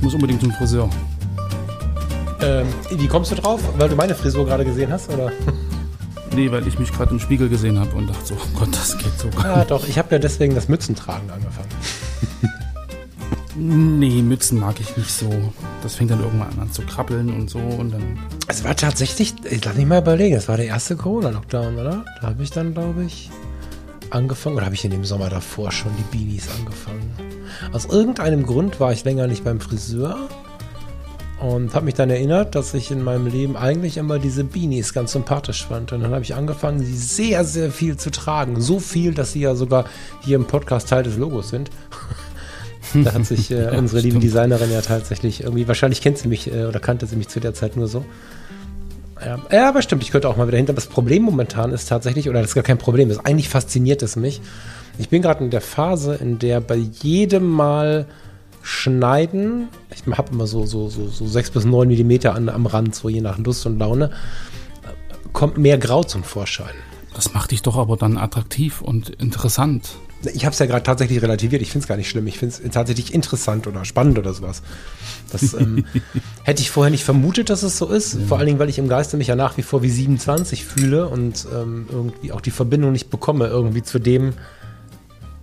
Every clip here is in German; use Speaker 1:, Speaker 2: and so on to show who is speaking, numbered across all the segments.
Speaker 1: Ich muss unbedingt zum Friseur.
Speaker 2: Ähm, wie kommst du drauf? Weil du meine Frisur gerade gesehen hast, oder?
Speaker 1: Nee, weil ich mich gerade im Spiegel gesehen habe und dachte so, oh Gott, das geht so gar
Speaker 2: Ja,
Speaker 1: nicht.
Speaker 2: doch. Ich habe ja deswegen das Mützentragen angefangen.
Speaker 1: Nee, Mützen mag ich nicht so. Das fängt dann irgendwann an zu krabbeln und so und dann.
Speaker 2: Es war tatsächlich, ich lass mich mal überlegen, es war der erste Corona-Lockdown, oder? Da habe ich dann, glaube ich, angefangen, oder habe ich in dem Sommer davor schon die Beanies angefangen? Aus irgendeinem Grund war ich länger nicht beim Friseur und habe mich dann erinnert, dass ich in meinem Leben eigentlich immer diese Beanies ganz sympathisch fand. Und dann habe ich angefangen, sie sehr, sehr viel zu tragen. So viel, dass sie ja sogar hier im Podcast Teil des Logos sind. Da hat sich äh,
Speaker 1: Ja,
Speaker 2: unsere liebe
Speaker 1: stimmt.
Speaker 2: Designerin ja tatsächlich irgendwie, wahrscheinlich kennt sie mich äh, oder kannte sie mich zu der Zeit nur so. Ja, ja, aber stimmt, ich könnte auch mal wieder hinter. Das Problem momentan ist tatsächlich, oder das ist gar kein Problem, ist eigentlich fasziniert es mich. Ich bin gerade in der Phase, in der bei jedem Mal schneiden, ich habe immer so, so, so, so 6 bis 9 Millimeter an, am Rand, so je nach Lust und Laune, kommt mehr Grau zum Vorschein.
Speaker 1: Das macht dich doch aber dann attraktiv und interessant.
Speaker 2: Ich habe es ja gerade tatsächlich relativiert. Ich finde es gar nicht schlimm. Ich finde es tatsächlich interessant oder spannend oder sowas. Das ähm, hätte ich vorher nicht vermutet, dass es so ist. Vor allen Dingen, weil ich im Geiste mich ja nach wie vor wie 27 fühle und ähm, irgendwie auch die Verbindung nicht bekomme irgendwie zu dem,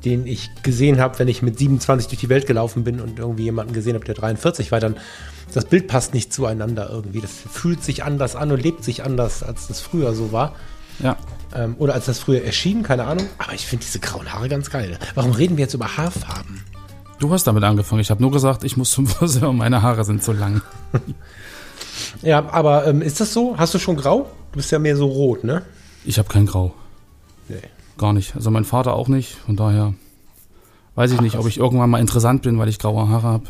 Speaker 2: den ich gesehen habe, wenn ich mit 27 durch die Welt gelaufen bin und irgendwie jemanden gesehen habe, der 43 war. Dann das Bild passt nicht zueinander irgendwie. Das fühlt sich anders an und lebt sich anders, als das früher so war.
Speaker 1: Ja.
Speaker 2: Ähm, oder als das früher erschien, keine Ahnung. Aber ich finde diese grauen Haare ganz geil. Warum reden wir jetzt über Haarfarben?
Speaker 1: Du hast damit angefangen. Ich habe nur gesagt, ich muss zum Friseur, meine Haare sind zu lang.
Speaker 2: Ja, aber ähm, ist das so? Hast du schon grau? Du bist ja mehr so rot, ne?
Speaker 1: Ich habe kein Grau.
Speaker 2: Nee.
Speaker 1: Gar nicht. Also mein Vater auch nicht. Von daher weiß ich nicht, ob ich irgendwann mal interessant bin, weil ich graue Haare habe.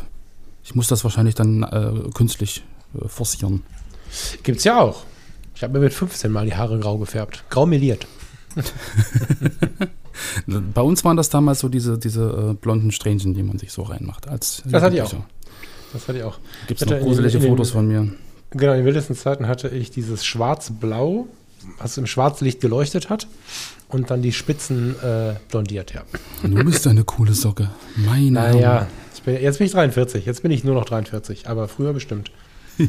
Speaker 1: Ich muss das wahrscheinlich dann äh, künstlich äh, forcieren.
Speaker 2: Gibt's ja auch. Ich habe mir mit 15 mal die Haare grau gefärbt. Grau meliert.
Speaker 1: Bei uns waren das damals so diese, diese äh, blonden Strähnchen, die man sich so reinmacht. Als
Speaker 2: Das hatte ich
Speaker 1: Jugendlicher.
Speaker 2: Das hatte ich auch.
Speaker 1: Gibt es noch gruselige
Speaker 2: den-
Speaker 1: Fotos von mir?
Speaker 2: Genau, in den wildesten Zeiten hatte ich dieses schwarz-blau, was im Schwarzlicht geleuchtet hat. Und dann die Spitzen äh, blondiert, ja.
Speaker 1: Du bist eine coole Socke. Meine
Speaker 2: Naja, bin, jetzt bin ich 43. Jetzt bin ich nur noch 43. Aber früher bestimmt.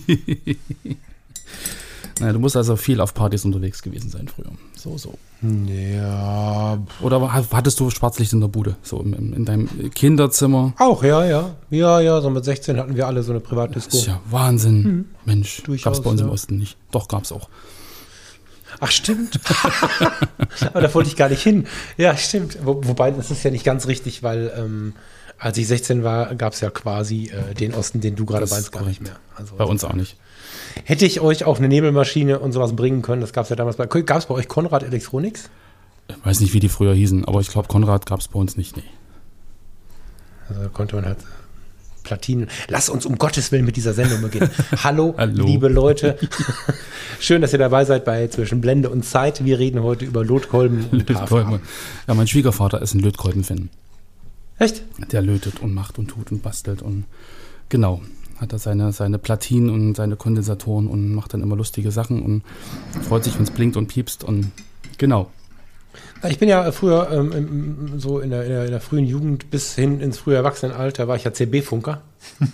Speaker 1: Naja, du musst also viel auf Partys unterwegs gewesen sein früher. So, so.
Speaker 2: Ja,
Speaker 1: Oder hattest du Schwarzlicht in der Bude? So im, im, in deinem Kinderzimmer?
Speaker 2: Auch, ja, ja. Ja, ja, so mit 16 hatten wir alle so eine Privatdisco.
Speaker 1: Das ist ja Wahnsinn. Mensch,
Speaker 2: Hm. Durchaus,
Speaker 1: gab's bei uns im
Speaker 2: ja.
Speaker 1: Osten nicht. Doch, gab's auch.
Speaker 2: Ach, stimmt. Aber da wollte ich gar nicht hin. Ja, stimmt. Wo, wobei, das ist ja nicht ganz richtig, weil ähm, als ich 16 war, gab es ja quasi äh, den Osten, den du gerade meinst, gar nicht mehr. Also,
Speaker 1: Bei uns auch nicht.
Speaker 2: Hätte ich euch auch eine Nebelmaschine und sowas bringen können, das gab es ja damals bei. Gab es bei euch Konrad Electronics?
Speaker 1: Ich weiß nicht, wie die früher hießen, aber ich glaube, Konrad gab's bei uns nicht. Nee.
Speaker 2: Also da konnte man halt Platinen. Lass uns um Gottes Willen mit dieser Sendung beginnen. Hallo,
Speaker 1: Hallo.
Speaker 2: liebe Leute. Schön, dass ihr dabei seid bei Zwischen Blende und Zeit. Wir reden heute über und Haarfarben.
Speaker 1: Lötkolben. Ja, mein Schwiegervater ist ein Lötkolben-Fan.
Speaker 2: Echt?
Speaker 1: Der lötet und macht und tut und bastelt und genau. Hat er seine, seine Platinen und seine Kondensatoren und macht dann immer lustige Sachen und freut sich, wenn es blinkt und piepst und genau.
Speaker 2: Ich bin ja früher ähm, so in der, in, der, in der frühen Jugend bis hin ins frühe Erwachsenenalter war ich ja CB-Funker.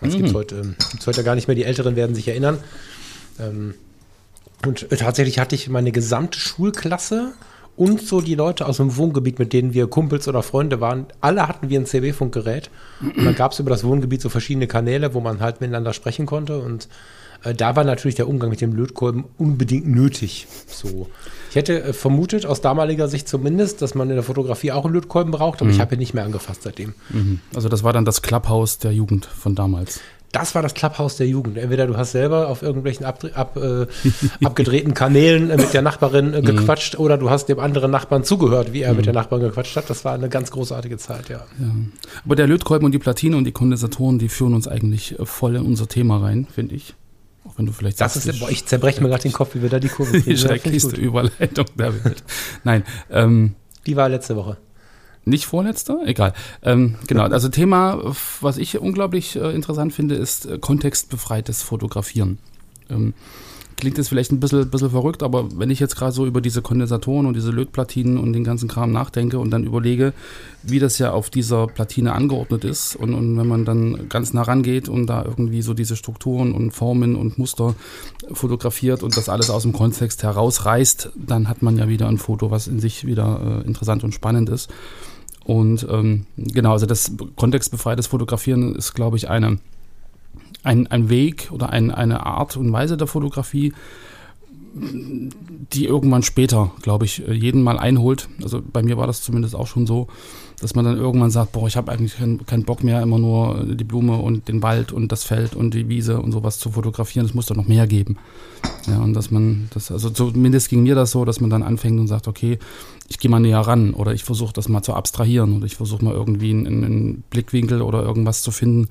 Speaker 2: Das gibt's heute, ähm, gibt's heute gar nicht mehr. Die Älteren werden sich erinnern. Ähm, und äh, tatsächlich hatte ich meine gesamte Schulklasse und so die Leute aus dem Wohngebiet, mit denen wir Kumpels oder Freunde waren, alle hatten wir ein CB-Funkgerät. Und dann gab es über das Wohngebiet so verschiedene Kanäle, wo man halt miteinander sprechen konnte. Und äh, da war natürlich der Umgang mit dem Lötkolben unbedingt nötig. So. Ich hätte äh, vermutet, aus damaliger Sicht zumindest, dass man in der Fotografie auch einen Lötkolben braucht, aber ich habe ihn nicht mehr angefasst seitdem.
Speaker 1: Mhm. Also das war dann das Clubhouse der Jugend von damals.
Speaker 2: Das war das Clubhouse der Jugend. Entweder du hast selber auf irgendwelchen ab, ab, äh, abgedrehten Kanälen äh, mit der Nachbarin äh,
Speaker 1: Mhm.
Speaker 2: gequatscht oder du hast dem anderen Nachbarn zugehört, wie er mit der Nachbarin gequatscht hat. Das war eine ganz großartige Zeit, ja.
Speaker 1: Aber der Lötkolben und die Platine und die Kondensatoren, die führen uns eigentlich äh, voll in unser Thema rein, finde ich. Auch wenn du vielleicht
Speaker 2: Das
Speaker 1: sagst,
Speaker 2: ist,
Speaker 1: die
Speaker 2: boah, ich zerbreche mir gerade den Kopf, wie wir da die Kurve
Speaker 1: die
Speaker 2: kriegen. Ja, ich
Speaker 1: schrecklichste. Überleitung der Welt. Nein, ähm,
Speaker 2: Die war letzte Woche.
Speaker 1: Nicht vorletzter? Egal. Ähm, genau, also Thema, was ich unglaublich äh, interessant finde, ist äh, kontextbefreites Fotografieren. Ähm, klingt jetzt vielleicht ein bisschen, bisschen verrückt, aber wenn ich jetzt gerade so über diese Kondensatoren und diese Lötplatinen und den ganzen Kram nachdenke und dann überlege, wie das ja auf dieser Platine angeordnet ist und, und wenn man dann ganz nah rangeht und da irgendwie so diese Strukturen und Formen und Muster fotografiert und das alles aus dem Kontext herausreißt, dann hat man ja wieder ein Foto, was in sich wieder äh, interessant und spannend ist. Und ähm, genau, also das kontextbefreites Fotografieren ist, glaube ich, eine, ein, ein Weg oder ein, eine Art und Weise der Fotografie, die irgendwann später, glaube ich, jeden mal einholt. Also bei mir war das zumindest auch schon so, dass man dann irgendwann sagt, boah, ich habe eigentlich keinen keinen Bock mehr, immer nur die Blume und den Wald und das Feld und die Wiese und sowas zu fotografieren. Es muss doch noch mehr geben. Ja, und dass man das, also zumindest ging mir das so, dass man dann anfängt und sagt, okay, ich gehe mal näher ran oder ich versuche das mal zu abstrahieren oder ich versuche mal irgendwie einen, einen Blickwinkel oder irgendwas zu finden,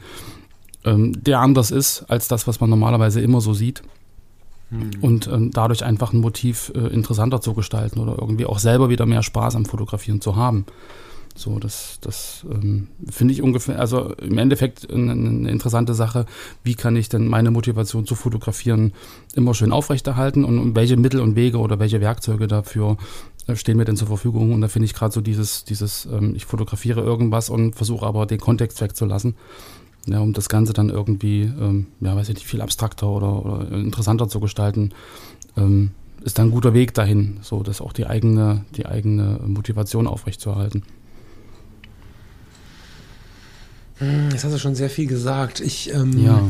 Speaker 1: ähm, der anders ist als das, was man normalerweise immer so sieht. Und ähm, dadurch einfach ein Motiv äh, interessanter zu gestalten oder irgendwie auch selber wieder mehr Spaß am Fotografieren zu haben. So, das, das ähm, finde ich ungefähr, also im Endeffekt eine, eine interessante Sache. Wie kann ich denn meine Motivation zu fotografieren immer schön aufrechterhalten und, welche Mittel und Wege oder welche Werkzeuge dafür äh, stehen mir denn zur Verfügung? Und da finde ich gerade so dieses, dieses, ähm, ich fotografiere irgendwas und versuche aber den Kontext wegzulassen. Ja, um das Ganze dann irgendwie, ähm, ja, weiß ich nicht, viel abstrakter oder, oder interessanter zu gestalten, ähm, ist dann ein guter Weg dahin, so dass auch die eigene, die eigene Motivation aufrechtzuerhalten.
Speaker 2: Jetzt hast du schon sehr viel gesagt. Ich, ähm,
Speaker 1: Ja.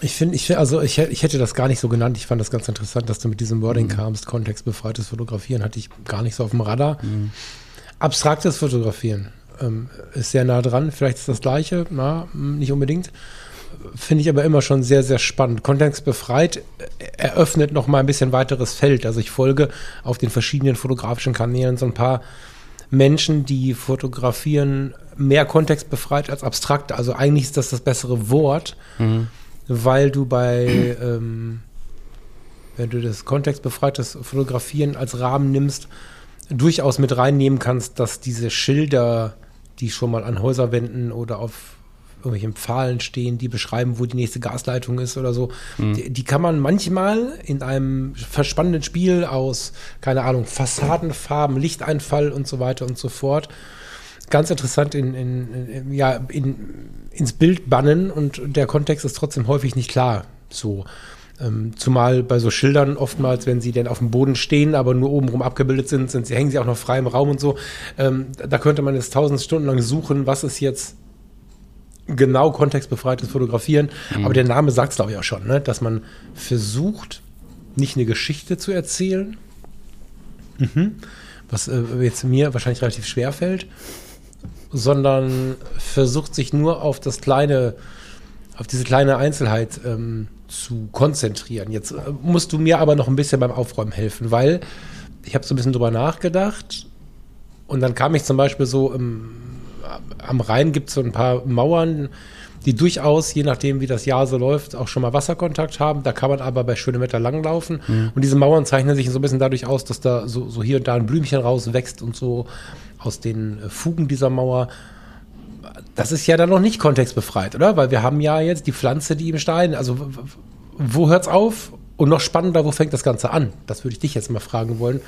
Speaker 2: ich finde, ich, also ich, ich hätte das gar nicht so genannt. Ich fand das ganz interessant, dass du mit diesem Wording kamst. Kontextbefreites Fotografieren hatte ich gar nicht so auf dem Radar. Abstraktes Fotografieren ähm, ist sehr nah dran. Vielleicht ist das Gleiche, na, m, nicht unbedingt. Finde ich aber immer schon sehr, sehr spannend. Kontextbefreit äh, eröffnet noch mal ein bisschen weiteres Feld. Also ich folge auf den verschiedenen fotografischen Kanälen so ein paar Menschen, die fotografieren mehr kontextbefreit als abstrakt. Also eigentlich ist das das bessere Wort, weil du bei, ähm, wenn du das kontextbefreites Fotografieren als Rahmen nimmst, durchaus mit reinnehmen kannst, dass diese Schilder, die schon mal an Häuserwänden oder auf irgendwelchen Pfahlen stehen, die beschreiben, wo die nächste Gasleitung ist oder so, die, die kann man manchmal in einem verspannenden Spiel aus, keine Ahnung, Fassadenfarben, Lichteinfall und so weiter und so fort, ganz interessant in, in, in, ja, in, ins Bild bannen und der Kontext ist trotzdem häufig nicht klar. So. Ähm, zumal bei so Schildern oftmals, wenn sie denn auf dem Boden stehen, aber nur obenrum abgebildet sind, sind sie, hängen sie auch noch frei im Raum und so. Ähm, da könnte man jetzt tausend Stunden lang suchen, was ist jetzt genau kontextbefreites Fotografieren. Aber der Name sagt es, glaube ich, auch schon, ne? dass man versucht, nicht eine Geschichte zu erzählen, mhm. was äh, jetzt mir wahrscheinlich relativ schwer fällt, sondern versucht sich nur auf das kleine, auf diese kleine Einzelheit ähm, zu konzentrieren. Jetzt äh, musst du mir aber noch ein bisschen beim Aufräumen helfen, weil ich habe so ein bisschen drüber nachgedacht und dann kam ich zum Beispiel so im, am Rhein gibt es so ein paar Mauern, die durchaus, je nachdem wie das Jahr so läuft, auch schon mal Wasserkontakt haben. Da kann man aber bei schönem Wetter langlaufen. Und diese Mauern zeichnen sich so ein bisschen dadurch aus, dass da so, so hier und da ein Blümchen rauswächst und so aus den äh, Fugen dieser Mauer. Das ist ja dann noch nicht kontextbefreit, oder? Weil wir haben ja jetzt die Pflanze, die im Stein. Also wo hört's auf? Und noch spannender, wo fängt das Ganze an? Das würde ich dich jetzt mal fragen wollen,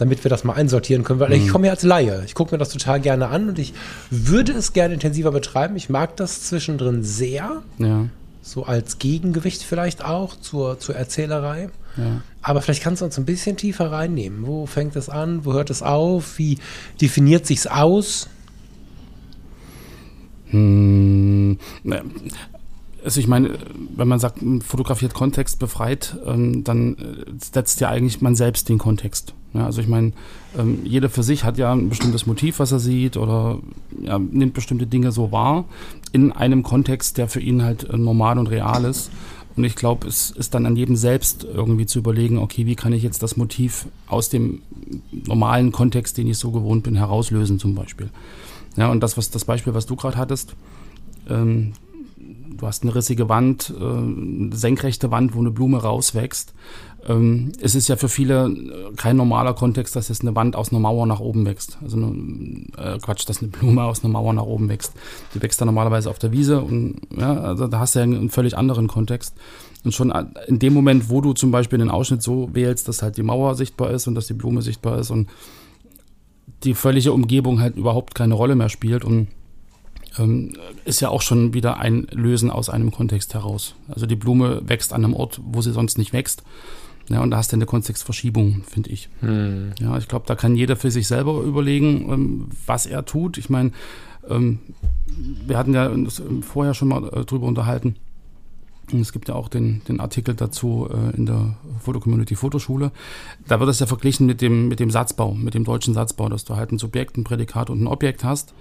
Speaker 2: damit wir das mal einsortieren können. Weil ich komme ja als Laie. Ich gucke mir das total gerne an und ich würde es gerne intensiver betreiben. Ich mag das zwischendrin sehr.
Speaker 1: Ja.
Speaker 2: So als Gegengewicht vielleicht auch zur, zur Erzählerei.
Speaker 1: Ja.
Speaker 2: Aber vielleicht kannst du uns ein bisschen tiefer reinnehmen. Wo fängt es an? Wo hört es auf? Wie definiert sich's aus?
Speaker 1: Hm, ne, also ich meine, wenn man sagt, fotografiert Kontext befreit, ähm, dann äh, setzt ja eigentlich man selbst den Kontext. Ja, also ich meine, ähm, jeder für sich hat ja ein bestimmtes Motiv, was er sieht oder ja, nimmt bestimmte Dinge so wahr in einem Kontext, der für ihn halt äh, normal und real ist. Und ich glaube, es ist dann an jedem selbst irgendwie zu überlegen, okay, wie kann ich jetzt das Motiv aus dem normalen Kontext, den ich so gewohnt bin, herauslösen zum Beispiel. Ja, und das, was das Beispiel, was du gerade hattest, ähm, du hast eine rissige Wand, äh, eine senkrechte Wand, wo eine Blume rauswächst. Ähm, es ist ja für viele äh, kein normaler Kontext, dass jetzt eine Wand aus einer Mauer nach oben wächst. Also eine, äh, Quatsch, dass eine Blume aus einer Mauer nach oben wächst. Die wächst dann normalerweise auf der Wiese und ja, also da hast du ja einen völlig anderen Kontext. Und schon in dem Moment, wo du zum Beispiel den Ausschnitt so wählst, dass halt die Mauer sichtbar ist und dass die Blume sichtbar ist und die völlige Umgebung halt überhaupt keine Rolle mehr spielt und ist ja auch schon wieder ein Lösen aus einem Kontext heraus. Also die Blume wächst an einem Ort, wo sie sonst nicht wächst. Ja, und da hast du eine Kontextverschiebung, finde ich. Hm. Ja, ich glaube, da kann jeder für sich selber überlegen, ähm, was er tut. Ich meine, ähm, wir hatten ja vorher schon mal äh, drüber unterhalten. Und es gibt ja auch den, den Artikel dazu äh, in der Fotocommunity Fotoschule. Da wird das ja verglichen mit dem, mit dem Satzbau, mit dem deutschen Satzbau, dass du halt ein Subjekt, ein Prädikat und ein Objekt hast.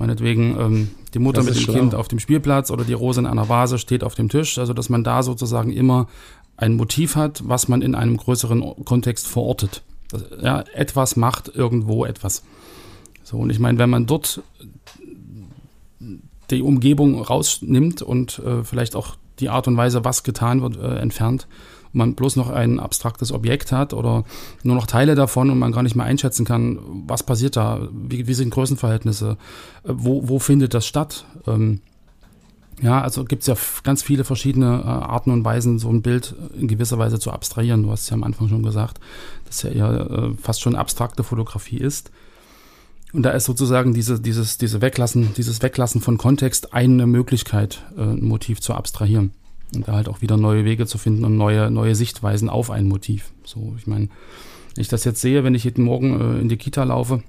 Speaker 1: Meinetwegen ähm, die Mutter mit dem schlau. Kind auf dem Spielplatz oder die Rose in einer Vase steht auf dem Tisch. Also dass man da sozusagen immer ein Motiv hat, was man in einem größeren Kontext verortet. Das, ja, etwas macht irgendwo etwas. So, und ich meine, wenn man dort die Umgebung rausnimmt und äh, vielleicht auch die Art und Weise, was getan wird, äh, entfernt, man bloß noch ein abstraktes Objekt hat oder nur noch Teile davon und man gar nicht mehr einschätzen kann, was passiert da, wie, wie sind Größenverhältnisse, äh, wo, wo findet das statt. Ähm, ja, also gibt es ja ganz viele verschiedene äh, Arten und Weisen, so ein Bild in gewisser Weise zu abstrahieren. Du hast ja am Anfang schon gesagt, dass ja eher äh, fast schon abstrakte Fotografie ist. Und da ist sozusagen diese, dieses, diese Weglassen, dieses Weglassen von Kontext eine Möglichkeit, äh, ein Motiv zu abstrahieren. Und da halt auch wieder neue Wege zu finden und neue, neue Sichtweisen auf ein Motiv. So, ich meine, ich das jetzt sehe, wenn ich jeden Morgen äh, in die Kita laufe,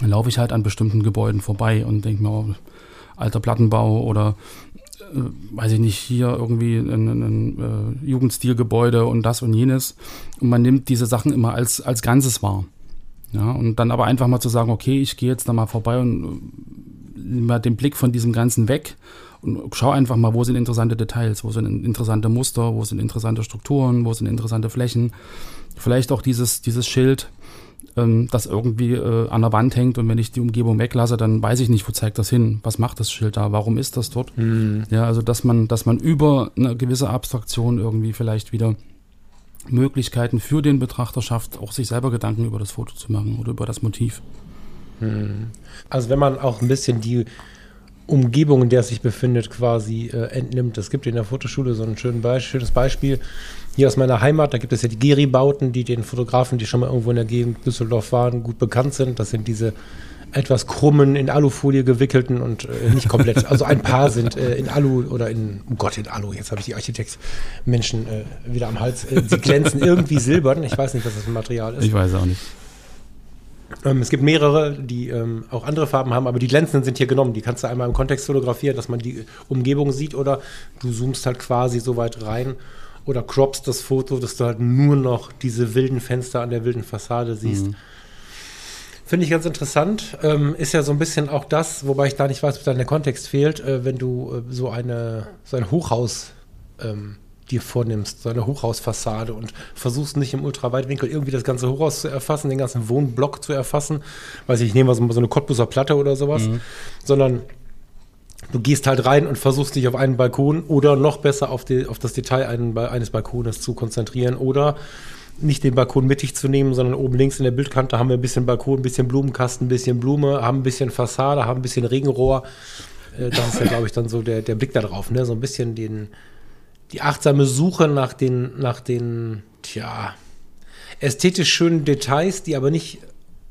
Speaker 1: dann laufe ich halt an bestimmten Gebäuden vorbei und denke mir, oh, alter Plattenbau oder äh, weiß ich nicht, hier irgendwie ein, ein, äh, Jugendstilgebäude und das und jenes. Und man nimmt diese Sachen immer als, als Ganzes wahr. Ja, und dann aber einfach mal zu sagen, okay, ich gehe jetzt da mal vorbei und äh, mal den Blick von diesem Ganzen weg und schau einfach mal, wo sind interessante Details, wo sind interessante Muster, wo sind interessante Strukturen, wo sind interessante Flächen. Vielleicht auch dieses, dieses Schild, ähm, das irgendwie äh, an der Wand hängt und wenn ich die Umgebung weglasse, dann weiß ich nicht, wo zeigt das hin, was macht das Schild da, warum ist das dort. Mhm. Ja, also dass man, dass man über eine gewisse Abstraktion irgendwie vielleicht wieder Möglichkeiten für den Betrachter schafft, auch sich selber Gedanken über das Foto zu machen oder über das Motiv.
Speaker 2: Mhm. Also wenn man auch ein bisschen die Umgebung, in der es sich befindet, quasi äh, entnimmt. Es gibt in der Fotoschule so ein schön Be schönes Beispiel. Hier aus meiner Heimat, da gibt es ja die Geri-Bauten, die den Fotografen, die schon mal irgendwo in der Gegend Düsseldorf waren, gut bekannt sind. Das sind diese etwas krummen, in Alufolie gewickelten und äh, nicht komplett, also ein paar sind äh, in Alu oder in, oh Gott, in Alu, jetzt habe ich die Architektmenschen äh, wieder am Hals. Äh, sie glänzen irgendwie silbern, ich weiß nicht, was das für ein Material ist.
Speaker 1: Ich weiß auch nicht.
Speaker 2: Ähm, es gibt mehrere, die ähm, auch andere Farben haben, aber die glänzenden sind hier genommen. Die kannst du einmal im Kontext fotografieren, dass man die Umgebung sieht oder du zoomst halt quasi so weit rein oder croppst das Foto, dass du halt nur noch diese wilden Fenster an der wilden Fassade siehst. Mhm. Finde ich ganz interessant. Ähm, ist ja so ein bisschen auch das, wobei ich da nicht weiß, ob da der Kontext fehlt, äh, wenn du äh, so, eine, so ein Hochhaus ähm, dir vornimmst, so eine Hochhausfassade und versuchst nicht im Ultraweitwinkel irgendwie das ganze Hochhaus zu erfassen, den ganzen Wohnblock zu erfassen, weiß ich, ich nehme mal so, so eine Cottbuser Platte oder sowas, mhm. sondern du gehst halt rein und versuchst dich auf einen Balkon oder noch besser auf, die, auf das Detail einen, eines Balkones zu konzentrieren oder nicht den Balkon mittig zu nehmen, sondern oben links in der Bildkante haben wir ein bisschen Balkon, ein bisschen Blumenkasten, ein bisschen Blume, haben ein bisschen Fassade, haben ein bisschen Regenrohr. Äh, das ist ja, glaube ich, dann so der, der Blick da drauf, ne? So ein bisschen den, die achtsame Suche nach den, nach den, tja, ästhetisch schönen Details, die aber nicht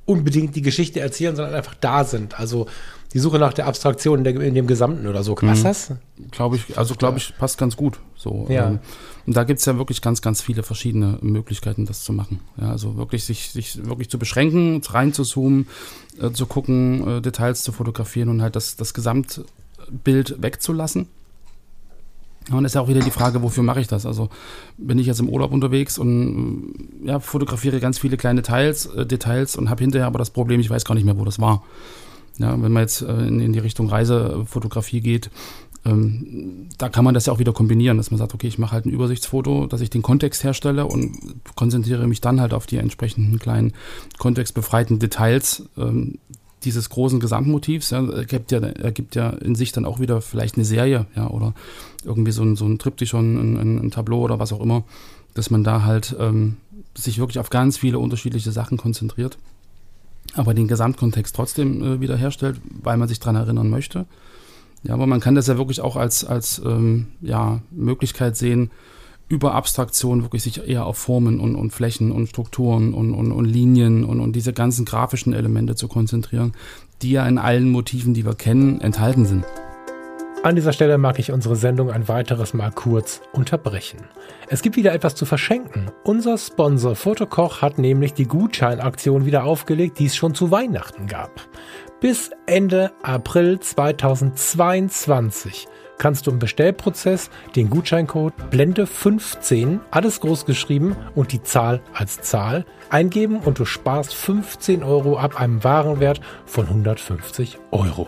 Speaker 2: unbedingt die Geschichte erzählen, sondern einfach da sind. Also die Suche nach der Abstraktion in, der, in dem Gesamten oder so.
Speaker 1: Was mhm. das? Glaube ich, also glaube ich, passt ganz gut. So, ja. Ähm, und da gibt es ja wirklich ganz, ganz viele verschiedene Möglichkeiten, das zu machen. Ja, also wirklich sich, sich wirklich zu beschränken, reinzuzoomen, äh, zu gucken, äh, Details zu fotografieren und halt das, das Gesamtbild wegzulassen und ist ja auch wieder die Frage, wofür mache ich das? Also bin ich jetzt im Urlaub unterwegs und ja, fotografiere ganz viele kleine Teils, äh, Details und habe hinterher aber das Problem, ich weiß gar nicht mehr, wo das war. Ja, wenn man jetzt äh, in, in, die Richtung Reisefotografie geht, ähm, da kann man das ja auch wieder kombinieren, dass man sagt, okay, ich mache halt ein Übersichtsfoto, dass ich den Kontext herstelle und konzentriere mich dann halt auf die entsprechenden kleinen kontextbefreiten Details ähm, dieses großen Gesamtmotivs. Ja, ergibt, ja, ergibt ja in sich dann auch wieder vielleicht eine Serie, ja, oder irgendwie so ein, so ein Triptychon, ein, ein, Tableau oder was auch immer, dass man da halt ähm, sich wirklich auf ganz viele unterschiedliche Sachen konzentriert, aber den Gesamtkontext trotzdem äh, wiederherstellt, weil man sich daran erinnern möchte. Ja, aber man kann das ja wirklich auch als, als ähm, ja, Möglichkeit sehen, über Abstraktion wirklich sich eher auf Formen und, und Flächen und Strukturen und, und, und Linien und, und diese ganzen grafischen Elemente zu konzentrieren, die ja in allen Motiven, die wir kennen, enthalten sind.
Speaker 2: An dieser Stelle mag ich unsere Sendung ein weiteres Mal kurz unterbrechen. Es gibt wieder etwas zu verschenken. Unser Sponsor Fotokoch hat nämlich die Gutscheinaktion wieder aufgelegt, die es schon zu Weihnachten gab. Bis Ende April 2022 kannst du im Bestellprozess den Gutscheincode Blende 15, alles groß geschrieben und die Zahl als Zahl eingeben und du sparst 15 Euro ab einem Warenwert von 150 Euro.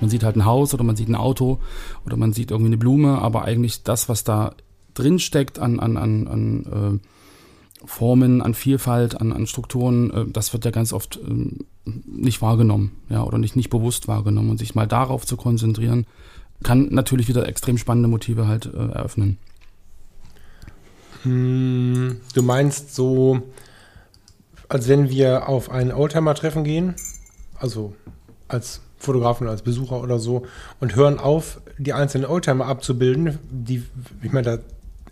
Speaker 1: Man sieht halt ein Haus oder man sieht ein Auto oder man sieht irgendwie eine Blume, aber eigentlich das, was da drin steckt an, an, an, an äh, Formen, an Vielfalt, an, an Strukturen, äh, das wird ja ganz oft äh, nicht wahrgenommen, ja, oder nicht, nicht bewusst wahrgenommen. Und sich mal darauf zu konzentrieren, kann natürlich wieder extrem spannende Motive halt äh, eröffnen.
Speaker 2: Hm, du meinst so, als wenn wir auf ein Oldtimer-Treffen gehen, also als Fotografen als Besucher oder so und hören auf, die einzelnen Oldtimer abzubilden. Die, ich meine, da,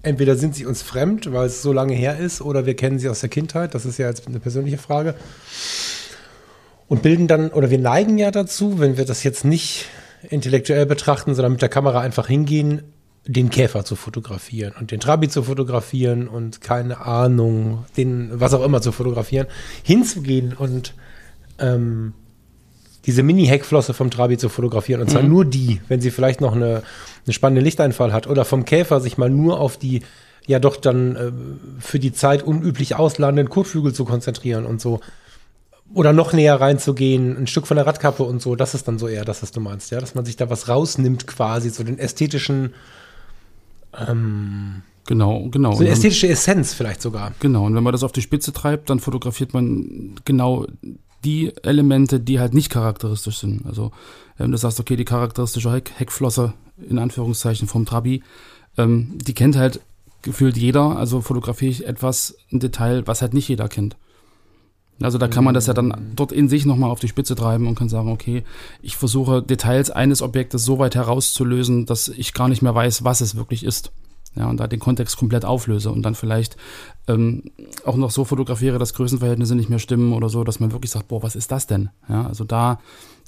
Speaker 2: entweder sind sie uns fremd, weil es so lange her ist, oder wir kennen sie aus der Kindheit. Das ist ja jetzt eine persönliche Frage. Und bilden dann, oder wir neigen ja dazu, wenn wir das jetzt nicht intellektuell betrachten, sondern mit der Kamera einfach hingehen, den Käfer zu fotografieren und den Trabi zu fotografieren und keine Ahnung, den was auch immer zu fotografieren, hinzugehen und ähm, diese Mini-Heckflosse vom Trabi zu fotografieren. Und zwar mhm. nur die, wenn sie vielleicht noch eine, eine spannende Lichteinfall hat. Oder vom Käfer sich mal nur auf die ja doch dann äh, für die Zeit unüblich ausladenden Kotflügel zu konzentrieren und so. Oder noch näher reinzugehen, ein Stück von der Radkappe und so. Das ist dann so eher das, was du meinst, ja? Dass man sich da was rausnimmt quasi, so den ästhetischen
Speaker 1: ähm, Genau, genau.
Speaker 2: So eine ästhetische Essenz vielleicht sogar.
Speaker 1: Genau, und wenn man das auf die Spitze treibt, dann fotografiert man genau die Elemente, die halt nicht charakteristisch sind. Also wenn du sagst, okay, die charakteristische Heck Heckflosse in Anführungszeichen vom Trabi, ähm, die kennt halt gefühlt jeder. Also fotografiere ich etwas, ein Detail, was halt nicht jeder kennt. Also da kann man das ja dann mhm. dort in sich nochmal auf die Spitze treiben und kann sagen, okay, ich versuche Details eines Objektes so weit herauszulösen, dass ich gar nicht mehr weiß, was es wirklich ist ja, und da den Kontext komplett auflöse und dann vielleicht ähm, auch noch so fotografiere, dass Größenverhältnisse nicht mehr stimmen oder so, dass man wirklich sagt, boah, was ist das denn? Ja, also da,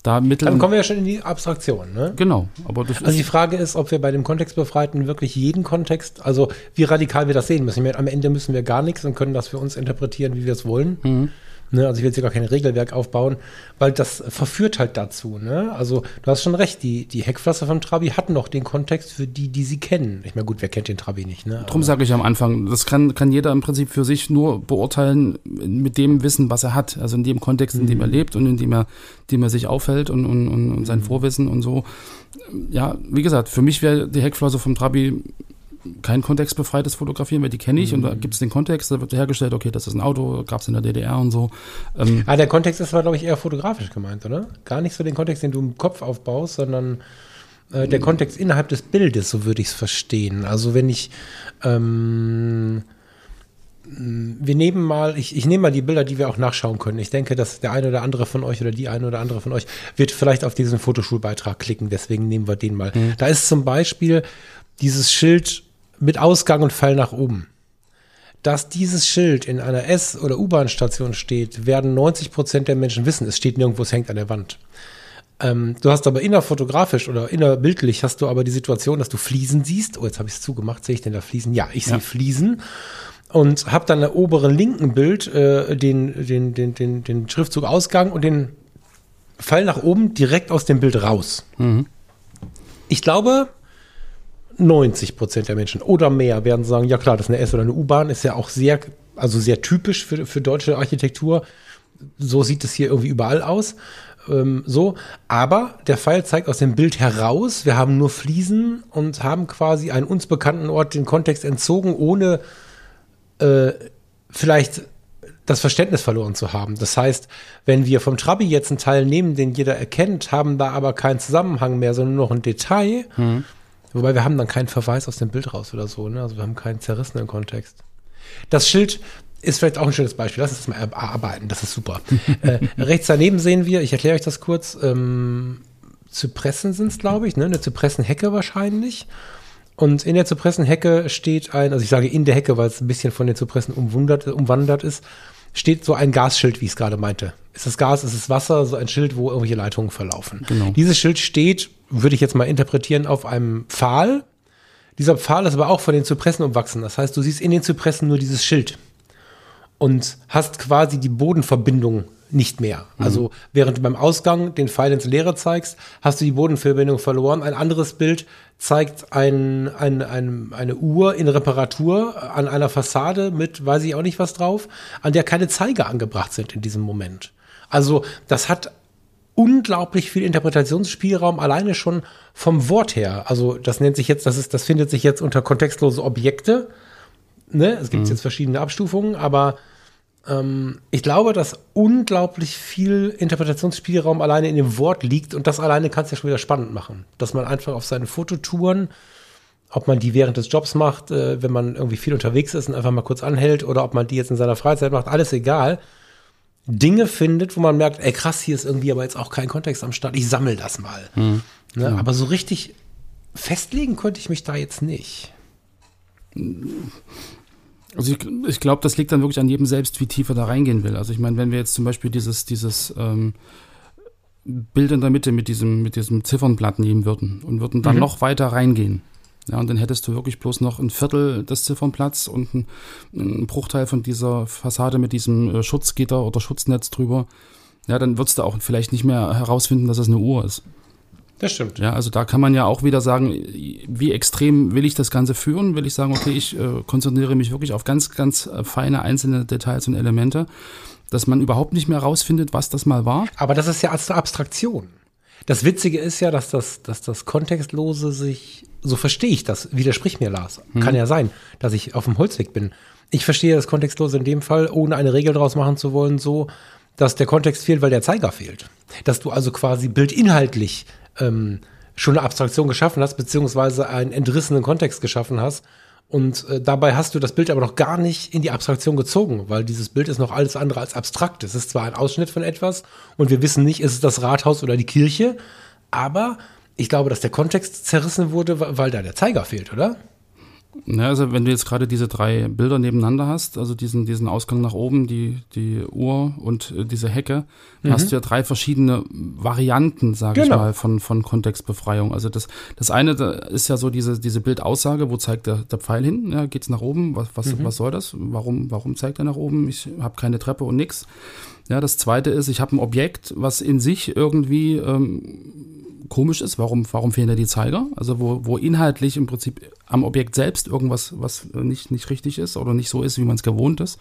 Speaker 1: da mittel.
Speaker 2: Dann kommen wir ja schon in die Abstraktion, ne?
Speaker 1: Genau.
Speaker 2: Aber also die Frage ist, ob wir bei dem Kontextbefreiten wirklich jeden Kontext, also wie radikal wir das sehen müssen. Meine, am Ende müssen wir gar nichts und können das für uns interpretieren, wie wir es wollen. Mhm. Ne, also ich will jetzt hier gar kein Regelwerk aufbauen, weil das verführt halt dazu. Ne? Also du hast schon recht, die, die Heckflosse vom Trabi hat noch den Kontext für die, die sie kennen. Ich meine, gut, wer kennt den Trabi nicht? Ne?
Speaker 1: Darum sage ich am Anfang, das kann, kann jeder im Prinzip für sich nur beurteilen mit dem Wissen, was er hat. Also in dem Kontext, in dem er mhm. lebt und in dem er, dem er sich aufhält und, und, und, und sein mhm. Vorwissen und so. Ja, wie gesagt, für mich wäre die Heckflosse vom Trabi kein kontextbefreites Fotografieren, weil die kenne ich mhm. und da mhm. gibt es den Kontext, da wird hergestellt, okay, das ist ein Auto, gab es in der DDR und so.
Speaker 2: Ähm, ah, der Kontext ist aber, glaube ich, eher fotografisch gemeint, oder? Gar nicht so den Kontext, den du im Kopf aufbaust, sondern äh, der mhm. Kontext innerhalb des Bildes, so würde ich es verstehen. Also wenn ich ähm, wir nehmen mal, ich, ich nehme mal die Bilder, die wir auch nachschauen können. Ich denke, dass der eine oder andere von euch oder die eine oder andere von euch wird vielleicht auf diesen Fotoschulbeitrag klicken. Deswegen nehmen wir den mal. Mhm. Da ist zum Beispiel dieses Schild mit Ausgang und Fall nach oben. Dass dieses Schild in einer S- oder U-Bahn-Station steht, werden 90 Prozent der Menschen wissen. Es steht nirgendwo, es hängt an der Wand. Ähm, du hast aber innerfotografisch oder innerbildlich hast du aber die Situation, dass du Fliesen siehst. Oh, jetzt habe ich es zugemacht. Sehe ich denn da Fliesen? Ja, ich ja. sehe Fliesen und habe dann im oberen linken Bild äh, den, den, den, den, den Schriftzug Ausgang und den Pfeil nach oben direkt aus dem Bild raus. Mhm. Ich glaube, 90 Prozent der Menschen oder mehr werden sagen, ja klar, das ist eine S- oder eine U-Bahn, ist ja auch sehr, also sehr typisch für, für deutsche Architektur. So sieht es hier irgendwie überall aus. Ähm, so, aber der Pfeil zeigt aus dem Bild heraus, wir haben nur Fliesen und haben quasi einen uns bekannten Ort den Kontext entzogen, ohne äh, vielleicht das Verständnis verloren zu haben. Das heißt, wenn wir vom Trabi jetzt einen Teil nehmen, den jeder erkennt, haben da aber keinen Zusammenhang mehr, sondern nur noch ein Detail, mhm. Wobei wir haben dann keinen Verweis aus dem Bild raus oder so, ne? Also wir haben keinen zerrissenen Kontext. Das Schild ist vielleicht auch ein schönes Beispiel. Lass uns das mal erarbeiten. Das ist super. äh, rechts daneben sehen wir, ich erkläre euch das kurz, ähm, Zypressen sind es, glaube ich, ne? Eine Zypressenhecke wahrscheinlich. Und in der Zypressenhecke steht ein, also ich sage in der Hecke, weil es ein bisschen von den Zypressen umwandert, umwandert ist, steht so ein Gasschild, wie ich es gerade meinte. Ist es Gas, ist es Wasser, so ein Schild, wo irgendwelche Leitungen verlaufen. Genau. Dieses Schild steht, würde ich jetzt mal interpretieren, auf einem Pfahl. Dieser Pfahl ist aber auch von den Zypressen umwachsen. Das heißt, du siehst in den Zypressen nur dieses Schild und hast quasi die Bodenverbindung nicht mehr. Mhm. Also während du beim Ausgang den Pfeil ins Leere zeigst, hast du die Bodenverbindung verloren. Ein anderes Bild zeigt ein, ein, ein, eine Uhr in Reparatur an einer Fassade mit, weiß ich auch nicht was drauf, an der keine Zeiger angebracht sind in diesem Moment. Also das hat unglaublich viel Interpretationsspielraum alleine schon vom Wort her. Also das nennt sich jetzt, das ist, das findet sich jetzt unter kontextlose Objekte. Ne? Es gibt mhm. jetzt verschiedene Abstufungen, aber ähm, ich glaube, dass unglaublich viel Interpretationsspielraum alleine in dem Wort liegt und das alleine kann es ja schon wieder spannend machen. Dass man einfach auf seine Fototouren, ob man die während des Jobs macht, äh, wenn man irgendwie viel unterwegs ist und einfach mal kurz anhält oder ob man die jetzt in seiner Freizeit macht, alles egal. Dinge findet, wo man merkt, ey krass, hier ist irgendwie aber jetzt auch kein Kontext am Start, ich sammle das mal. Mhm. Ne? Aber so richtig festlegen konnte ich mich da jetzt nicht.
Speaker 1: Also ich, ich glaube, das liegt dann wirklich an jedem selbst, wie tief er da reingehen will. Also ich meine, wenn wir jetzt zum Beispiel dieses, dieses ähm, Bild in der Mitte mit diesem, mit diesem Ziffernblatt nehmen würden und würden dann mhm. noch weiter reingehen. Ja, und dann hättest du wirklich bloß noch ein Viertel des Ziffernplatz und ein, ein Bruchteil von dieser Fassade mit diesem äh, Schutzgitter oder Schutznetz drüber. Ja, dann würdest du auch vielleicht nicht mehr herausfinden, dass es eine Uhr ist.
Speaker 2: Das stimmt.
Speaker 1: Ja, also da kann man ja auch wieder sagen, wie extrem will ich das Ganze führen? Will ich sagen, okay, ich äh, konzentriere mich wirklich auf ganz, ganz äh, feine einzelne Details und Elemente, dass man überhaupt nicht mehr rausfindet, was das mal war.
Speaker 2: Aber das ist ja als Abstraktion. Das Witzige ist ja, dass das, dass das Kontextlose sich, so verstehe ich das, widersprich mir Lars. Hm. Kann ja sein, dass ich auf dem Holzweg bin. Ich verstehe das Kontextlose in dem Fall, ohne eine Regel draus machen zu wollen, so, dass der Kontext fehlt, weil der Zeiger fehlt. Dass du also quasi bildinhaltlich ähm, schon eine Abstraktion geschaffen hast, beziehungsweise einen entrissenen Kontext geschaffen hast. Und äh, dabei hast du das Bild aber noch gar nicht in die Abstraktion gezogen, weil dieses Bild ist noch alles andere als abstrakt. Es ist zwar ein Ausschnitt von etwas und wir wissen nicht, ist es das Rathaus oder die Kirche, aber ich glaube, dass der Kontext zerrissen wurde, weil da der Zeiger fehlt, oder?
Speaker 1: Ja, also wenn du jetzt gerade diese drei Bilder nebeneinander hast, also diesen, diesen Ausgang nach oben, die, die Uhr und äh, diese Hecke, mhm. hast du ja drei verschiedene Varianten, sage genau. ich mal, von, von Kontextbefreiung. Also das, das eine da ist ja so diese, diese Bildaussage, wo zeigt der, der Pfeil hin, ja, geht's nach oben, was, was, mhm. was soll das? Warum, warum zeigt er nach oben? Ich habe keine Treppe und nix. Ja, das zweite ist, ich habe ein Objekt, was in sich irgendwie ähm, komisch ist, warum, warum fehlen da die Zeiger? Also wo, wo inhaltlich im Prinzip am Objekt selbst irgendwas, was nicht, nicht richtig ist oder nicht so ist, wie man es gewohnt ist.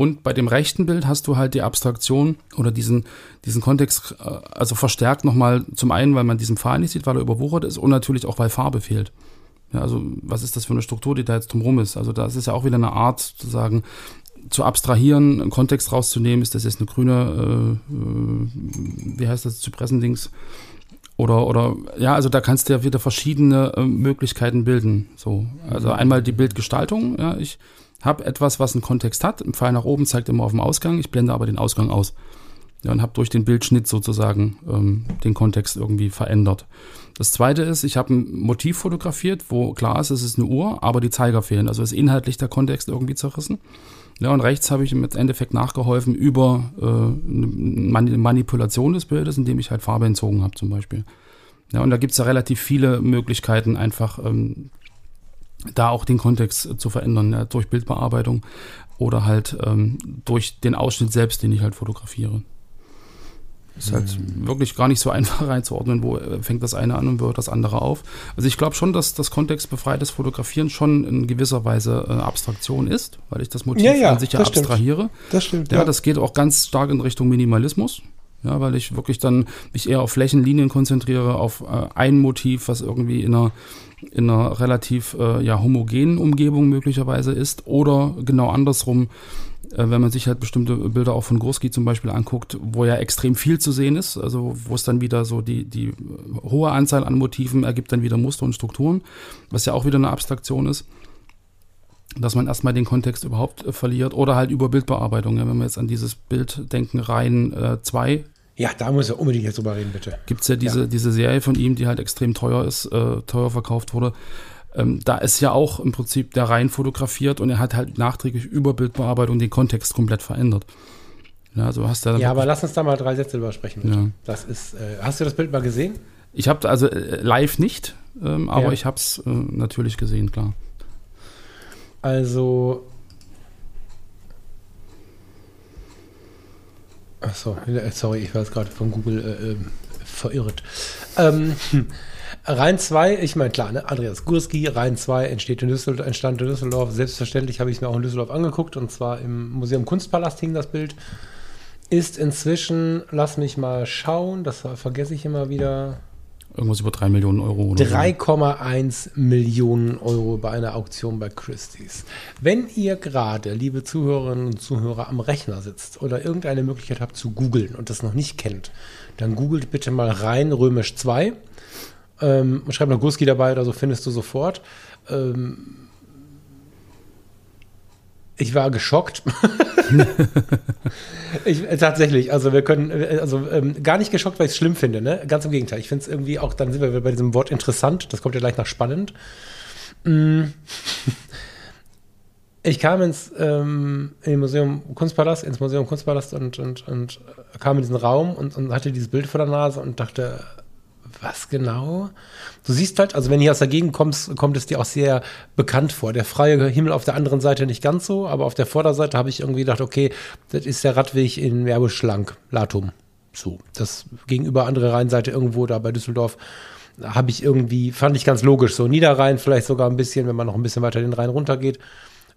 Speaker 1: Und bei dem rechten Bild hast du halt die Abstraktion oder diesen, diesen Kontext, äh, also verstärkt nochmal zum einen, weil man diesen Pfahl nicht sieht, weil er überwuchert ist und natürlich auch, weil Farbe fehlt. Ja, also was ist das für eine Struktur, die da jetzt drumherum ist? Also das ist ja auch wieder eine Art zu sagen, zu abstrahieren, einen Kontext rauszunehmen, ist das jetzt eine grüne, äh, äh wie heißt das, Zypressendings, Oder, oder, ja, also da kannst du ja wieder verschiedene äh, Möglichkeiten bilden. So, also einmal die Bildgestaltung, ja, ich habe etwas, was einen Kontext hat. Im Pfeil nach oben zeigt immer auf dem Ausgang, ich blende aber den Ausgang aus. Ja, und habe durch den Bildschnitt sozusagen ähm, den Kontext irgendwie verändert. Das zweite ist, ich habe ein Motiv fotografiert, wo klar ist, es ist eine Uhr, aber die Zeiger fehlen. Also ist inhaltlich der Kontext irgendwie zerrissen. Ja, und rechts habe ich im Endeffekt nachgeholfen über äh, Manipulation des Bildes, indem ich halt Farbe entzogen habe zum Beispiel. Ja, und da gibt es ja relativ viele Möglichkeiten, einfach ähm, da auch den Kontext zu verändern, ja, durch Bildbearbeitung oder halt ähm, durch den Ausschnitt selbst, den ich halt fotografiere. Ist halt mhm. wirklich gar nicht so einfach einzuordnen, wo äh, fängt das eine an und wo hört das andere auf. Also ich glaube schon, dass das kontextbefreites Fotografieren schon in gewisser Weise äh, Abstraktion ist, weil ich das Motiv
Speaker 2: ja, ja,
Speaker 1: an sich ja abstrahiere.
Speaker 2: Stimmt. Das stimmt.
Speaker 1: Ja, ja, das geht auch ganz stark in Richtung Minimalismus. Ja, weil ich wirklich dann mich eher auf Flächenlinien konzentriere, auf äh, ein Motiv, was irgendwie in einer in einer relativ äh, ja, homogenen Umgebung möglicherweise ist oder genau andersrum, wenn man sich halt bestimmte Bilder auch von Gorski zum Beispiel anguckt, wo ja extrem viel zu sehen ist, also wo es dann wieder so die, die hohe Anzahl an Motiven ergibt dann wieder Muster und Strukturen, was ja auch wieder eine Abstraktion ist dass man erstmal den Kontext überhaupt äh, verliert oder halt über Bildbearbeitung. Ja, wenn wir jetzt an dieses Bild denken, rein 2. Äh,
Speaker 2: ja, da muss er unbedingt jetzt drüber reden, bitte.
Speaker 1: Gibt es ja diese, ja. diese Serie von ihm, die halt extrem teuer ist, äh, teuer verkauft wurde. Ähm, da ist ja auch im Prinzip der rein fotografiert und er hat halt nachträglich über Bildbearbeitung den Kontext komplett verändert.
Speaker 2: Ja, also hast du ja, aber lass uns da mal drei Sätze drüber sprechen. Bitte. Ja. Das ist, äh, hast du das Bild mal gesehen?
Speaker 1: Ich habe also äh, live nicht, ähm, aber ja. ich habe es äh, natürlich gesehen, klar.
Speaker 2: Also Achso, sorry, ich war jetzt gerade von Google äh, ähm, verirrt. Ähm, Rhein 2, ich meine, klar, ne? Andreas Gurski, Rhein 2 entsteht in Düsseldorf, entstand in Düsseldorf. Selbstverständlich habe ich es mir auch in Düsseldorf angeguckt und zwar im Museum Kunstpalast hing das Bild. Ist inzwischen, lass mich mal schauen, das vergesse ich immer wieder.
Speaker 1: Irgendwas über 3 Millionen Euro.
Speaker 2: 3,1 Millionen Euro bei einer Auktion bei Christie's. Wenn ihr gerade, liebe Zuhörerinnen und Zuhörer, am Rechner sitzt oder irgendeine Möglichkeit habt zu googeln und das noch nicht kennt, dann googelt bitte mal rein römisch 2 ähm, schreib noch Gurski dabei oder so, findest du sofort. Ähm, ich war geschockt. ich, äh, tatsächlich, also wir können, äh, also ähm, gar nicht geschockt, weil ich es schlimm finde, ne? Ganz im Gegenteil. Ich finde es irgendwie auch, dann sind wir bei diesem Wort interessant, das kommt ja gleich nach spannend. Mm. Ich kam ins ähm, in Museum Kunstpalast, ins Museum Kunstpalast und, und, und kam in diesen Raum und, und hatte dieses Bild vor der Nase und dachte, was genau? Du siehst halt, also wenn du aus der Gegend kommst, kommt es dir auch sehr bekannt vor. Der freie Himmel auf der anderen Seite nicht ganz so, aber auf der Vorderseite habe ich irgendwie gedacht, okay, das ist der Radweg in Werbeschlank, Latum. So, das gegenüber andere Rheinseite irgendwo da bei Düsseldorf habe ich irgendwie, fand ich ganz logisch, so Niederrhein vielleicht sogar ein bisschen, wenn man noch ein bisschen weiter den Rhein runtergeht.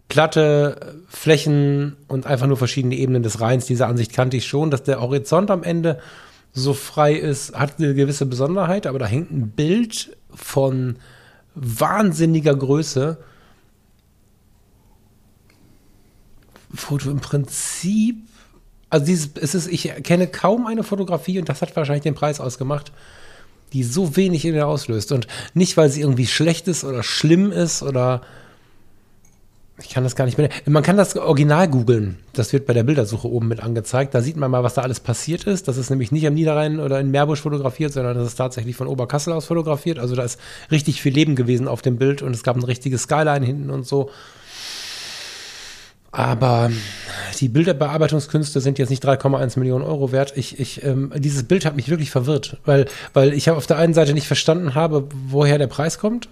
Speaker 2: Platte, Flächen und einfach nur verschiedene Ebenen des Rheins. Diese Ansicht kannte ich schon, dass der Horizont am Ende so frei ist, hat eine gewisse Besonderheit, aber da hängt ein Bild von wahnsinniger Größe, du im Prinzip, also dieses, es ist, ich kenne kaum eine Fotografie und das hat wahrscheinlich den Preis ausgemacht, die so wenig in mir auslöst. Und nicht, weil sie irgendwie schlecht ist oder schlimm ist oder ich kann das gar nicht mehr. Man kann das Original googeln. Das wird bei der Bildersuche oben mit angezeigt. Da sieht man mal, was da alles passiert ist. Das ist nämlich nicht am Niederrhein oder in Meerbusch fotografiert, sondern das ist tatsächlich von Oberkassel aus fotografiert. Also da ist richtig viel Leben gewesen auf dem Bild und es gab ein richtiges Skyline hinten und so. Aber die Bilderbearbeitungskünste sind jetzt nicht 3,1 Millionen Euro wert. Ich, ich, ähm, dieses Bild hat mich wirklich verwirrt, weil, weil ich auf der einen Seite nicht verstanden habe, woher der Preis kommt.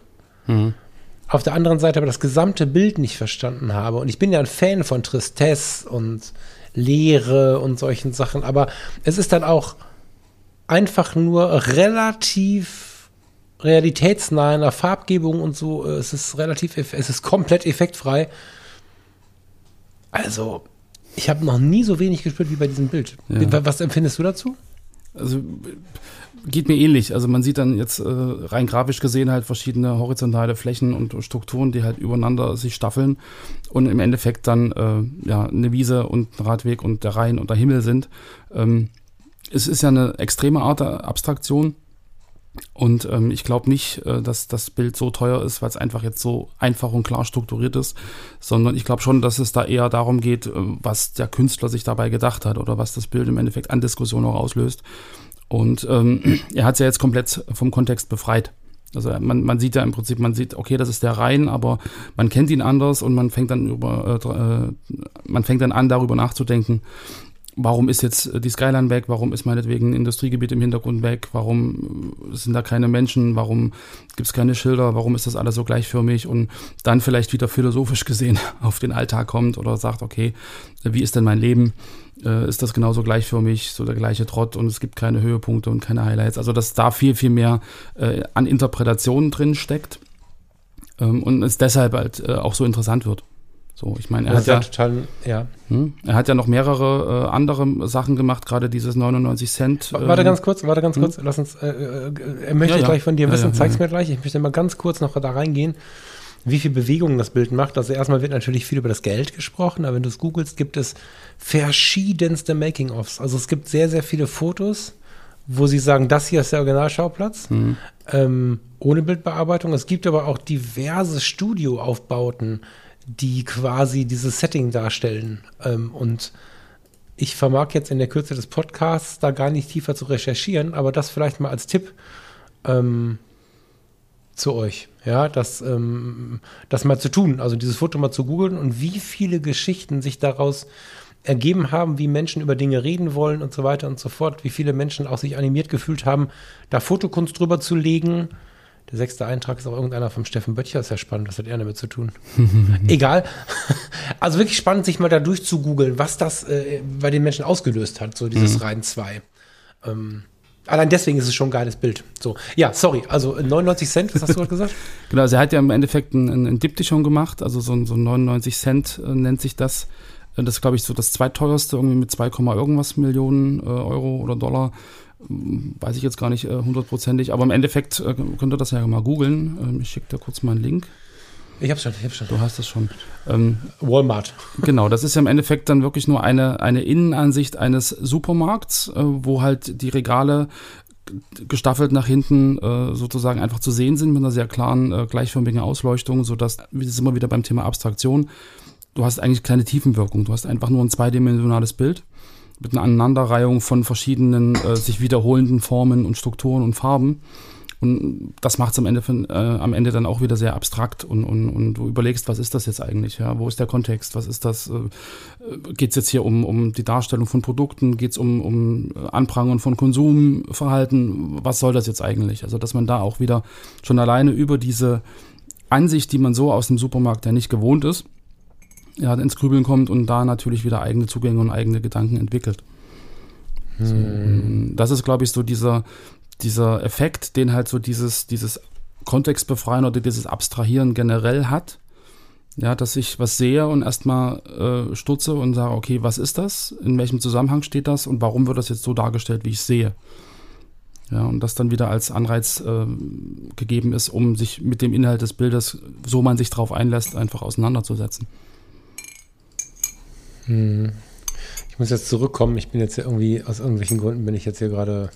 Speaker 2: Mhm auf der anderen Seite aber das gesamte Bild nicht verstanden habe. Und ich bin ja ein Fan von Tristesse und Leere und solchen Sachen, aber es ist dann auch einfach nur relativ realitätsnah in der Farbgebung und so. Es ist relativ, es ist komplett effektfrei. Also, ich habe noch nie so wenig gespürt wie bei diesem Bild. Ja. Was empfindest du dazu?
Speaker 1: Also geht mir ähnlich. Also man sieht dann jetzt äh, rein grafisch gesehen halt verschiedene horizontale Flächen und Strukturen, die halt übereinander sich staffeln und im Endeffekt dann äh, ja eine Wiese und ein Radweg und der Rhein und der Himmel sind. Ähm, es ist ja eine extreme Art der Abstraktion. Und ähm, ich glaube nicht, äh, dass das Bild so teuer ist, weil es einfach jetzt so einfach und klar strukturiert ist, sondern ich glaube schon, dass es da eher darum geht, äh, was der Künstler sich dabei gedacht hat oder was das Bild im Endeffekt an Diskussion auch auslöst. Und ähm, er hat es ja jetzt komplett vom Kontext befreit. Also man, man sieht ja im Prinzip, man sieht, okay, das ist der Rhein, aber man kennt ihn anders und man fängt dann über, äh, äh man fängt dann an, darüber nachzudenken, warum ist jetzt die Skyline weg, warum ist meinetwegen ein Industriegebiet im Hintergrund weg, warum sind da keine Menschen, warum gibt es keine Schilder, warum ist das alles so gleichförmig? Und dann vielleicht wieder philosophisch gesehen auf den Alltag kommt oder sagt, okay, wie ist denn mein Leben? Äh, ist das genauso gleichförmig, so der gleiche Trott und es gibt keine Höhepunkte und keine Highlights. Also dass da viel, viel mehr äh, an Interpretationen drin steckt ähm, und es deshalb halt äh, auch so interessant wird. So, ich meine, er hat ja, total, ja. Hm, er hat ja noch mehrere äh, andere Sachen gemacht, gerade dieses 99 Cent.
Speaker 2: Ähm, warte ganz kurz, warte ganz hm? kurz, lass uns, äh, äh, er möchte ja, gleich von dir wissen, ja, zeig's mir gleich. Ich möchte mal ganz kurz noch da reingehen, wie viel Bewegungen das Bild macht. Also erstmal wird natürlich viel über das Geld gesprochen, aber wenn du es googelst, gibt es verschiedenste Making-ofs. Also es gibt sehr, sehr viele Fotos, wo sie sagen, das hier ist der Originalschauplatz. Mhm. Ähm, ohne Bildbearbeitung. Es gibt aber auch diverse Studioaufbauten, die quasi dieses Setting darstellen. Ähm, und ich vermag jetzt in der Kürze des Podcasts da gar nicht tiefer zu recherchieren, aber das vielleicht mal als Tipp ähm, zu euch. Ja, das, ähm, das mal zu tun, also dieses Foto mal zu googeln und wie viele Geschichten sich daraus ergeben haben, wie Menschen über Dinge reden wollen und so weiter und so fort, wie viele Menschen auch sich animiert gefühlt haben, da Fotokunst drüber zu legen der sechste Eintrag ist auch irgendeiner vom Steffen Böttcher. Ist ja spannend, was hat er damit zu tun? Egal. Also wirklich spannend, sich mal da durchzugoogeln, was das äh, bei den Menschen ausgelöst hat, so dieses mhm. Reihen 2. Ähm, allein deswegen ist es schon ein geiles Bild. So, ja, sorry, also 99 Cent, was hast du gerade gesagt?
Speaker 1: genau, also er hat ja im Endeffekt ein, ein Diptychon gemacht, also so, so 99 Cent äh, nennt sich das. Äh, das ist, glaube ich, so das zweiteuerste, irgendwie mit 2, irgendwas Millionen äh, Euro oder Dollar weiß ich jetzt gar nicht äh, hundertprozentig, aber im Endeffekt äh, könnt ihr das ja mal googeln. Ähm, ich schicke dir kurz mal einen Link.
Speaker 2: Ich hab's schon, ich hab's schon.
Speaker 1: Du hast es schon. Ähm, Walmart. Genau, das ist ja im Endeffekt dann wirklich nur eine, eine Innenansicht eines Supermarkts, äh, wo halt die Regale gestaffelt nach hinten äh, sozusagen einfach zu sehen sind mit einer sehr klaren, äh, gleichförmigen Ausleuchtung, sodass, wir sind immer wieder beim Thema Abstraktion, du hast eigentlich keine Tiefenwirkung, du hast einfach nur ein zweidimensionales Bild mit einer Aneinanderreihung von verschiedenen äh, sich wiederholenden Formen und Strukturen und Farben. Und das macht es am Ende, äh, am Ende dann auch wieder sehr abstrakt und, und, und du überlegst, was ist das jetzt eigentlich? Ja? Wo ist der Kontext? Was ist das? Äh, Geht es jetzt hier um, um die Darstellung von Produkten? Geht es um, um Anprangern von Konsumverhalten? Was soll das jetzt eigentlich? Also, dass man da auch wieder schon alleine über diese Ansicht, die man so aus dem Supermarkt ja nicht gewohnt ist, ja, ins Grübeln kommt und da natürlich wieder eigene Zugänge und eigene Gedanken entwickelt. Hm. So, das ist, glaube ich, so dieser, dieser Effekt, den halt so dieses, dieses Kontextbefreien oder dieses Abstrahieren generell hat. Ja, dass ich was sehe und erstmal äh, stutze und sage, okay, was ist das? In welchem Zusammenhang steht das und warum wird das jetzt so dargestellt, wie ich sehe? Ja, und das dann wieder als Anreiz äh, gegeben ist, um sich mit dem Inhalt des Bildes, so man sich darauf einlässt, einfach auseinanderzusetzen.
Speaker 2: Hm. Ich muss jetzt zurückkommen. Ich bin jetzt irgendwie, aus irgendwelchen Gründen bin ich jetzt hier gerade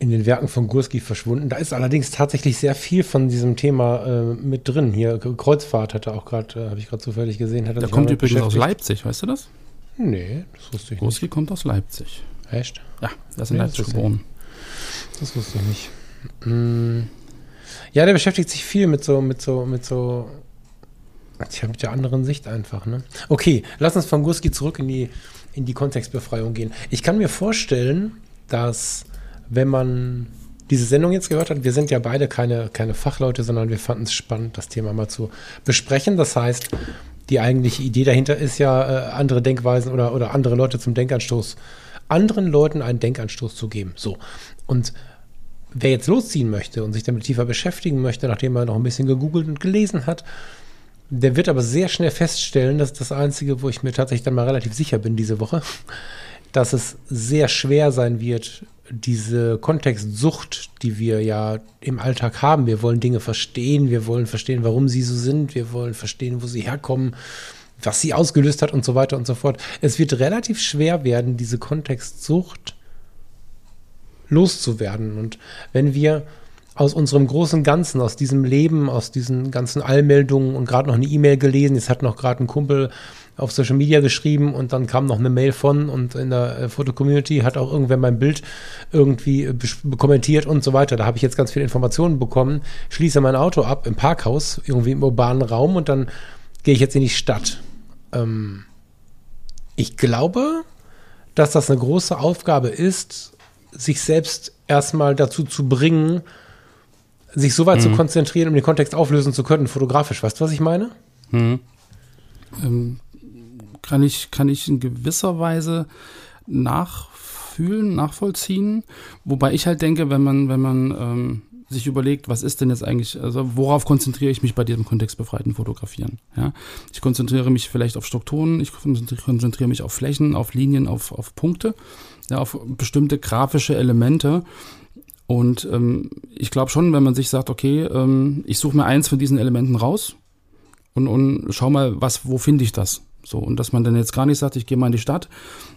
Speaker 2: in den Werken von Gurski verschwunden. Da ist allerdings tatsächlich sehr viel von diesem Thema äh, mit drin. Hier Kreuzfahrt hat er auch gerade, äh, habe ich gerade zufällig gesehen. Hat er
Speaker 1: Der kommt übrigens aus Leipzig, weißt du das?
Speaker 2: Nee, das wusste ich
Speaker 1: Gurski nicht. kommt aus Leipzig.
Speaker 2: Echt?
Speaker 1: Ja, der ist in nee, Leipzig geboren.
Speaker 2: Das wusste ich nicht. Hm. Ja, der beschäftigt sich viel mit so, mit so, mit so habe mit der anderen Sicht einfach, ne? Okay, lass uns von Gurski zurück in die, in die Kontextbefreiung gehen. Ich kann mir vorstellen, dass wenn man diese Sendung jetzt gehört hat, wir sind ja beide keine, keine Fachleute, sondern wir fanden es spannend, das Thema mal zu besprechen. Das heißt, die eigentliche Idee dahinter ist ja, äh, andere Denkweisen oder, oder andere Leute zum Denkanstoß, anderen Leuten einen Denkanstoß zu geben. So. Und wer jetzt losziehen möchte und sich damit tiefer beschäftigen möchte, nachdem er noch ein bisschen gegoogelt und gelesen hat, der wird aber sehr schnell feststellen, das ist das Einzige, wo ich mir tatsächlich dann mal relativ sicher bin diese Woche, dass es sehr schwer sein wird, diese Kontextsucht, die wir ja im Alltag haben. Wir wollen Dinge verstehen, wir wollen verstehen, warum sie so sind, wir wollen verstehen, wo sie herkommen, was sie ausgelöst hat und so weiter und so fort. Es wird relativ schwer werden, diese Kontextsucht loszuwerden. Und wenn wir aus unserem großen Ganzen, aus diesem Leben, aus diesen ganzen Allmeldungen und gerade noch eine E-Mail gelesen, jetzt hat noch gerade ein Kumpel auf Social Media geschrieben und dann kam noch eine Mail von und in der äh, Foto-Community hat auch irgendwer mein Bild irgendwie äh, kommentiert und so weiter. Da habe ich jetzt ganz viele Informationen bekommen, schließe mein Auto ab im Parkhaus, irgendwie im urbanen Raum und dann gehe ich jetzt in die Stadt. Ähm, ich glaube, dass das eine große Aufgabe ist, sich selbst erstmal dazu zu bringen, sich so weit mhm. zu konzentrieren, um den Kontext auflösen zu können, fotografisch. Weißt du, was ich meine?
Speaker 1: Mhm. Ähm, kann, ich, kann ich in gewisser Weise nachfühlen, nachvollziehen. Wobei ich halt denke, wenn man, wenn man ähm, sich überlegt, was ist denn jetzt eigentlich, also worauf konzentriere ich mich bei diesem kontextbefreiten Fotografieren? Ja? Ich konzentriere mich vielleicht auf Strukturen, ich konzentriere mich auf Flächen, auf Linien, auf, auf Punkte, ja, auf bestimmte grafische Elemente. Und ähm, ich glaube schon, wenn man sich sagt, okay, ähm, ich suche mir eins von diesen Elementen raus und, und schau mal, was, wo finde ich das? So, und dass man dann jetzt gar nicht sagt, ich gehe mal in die Stadt,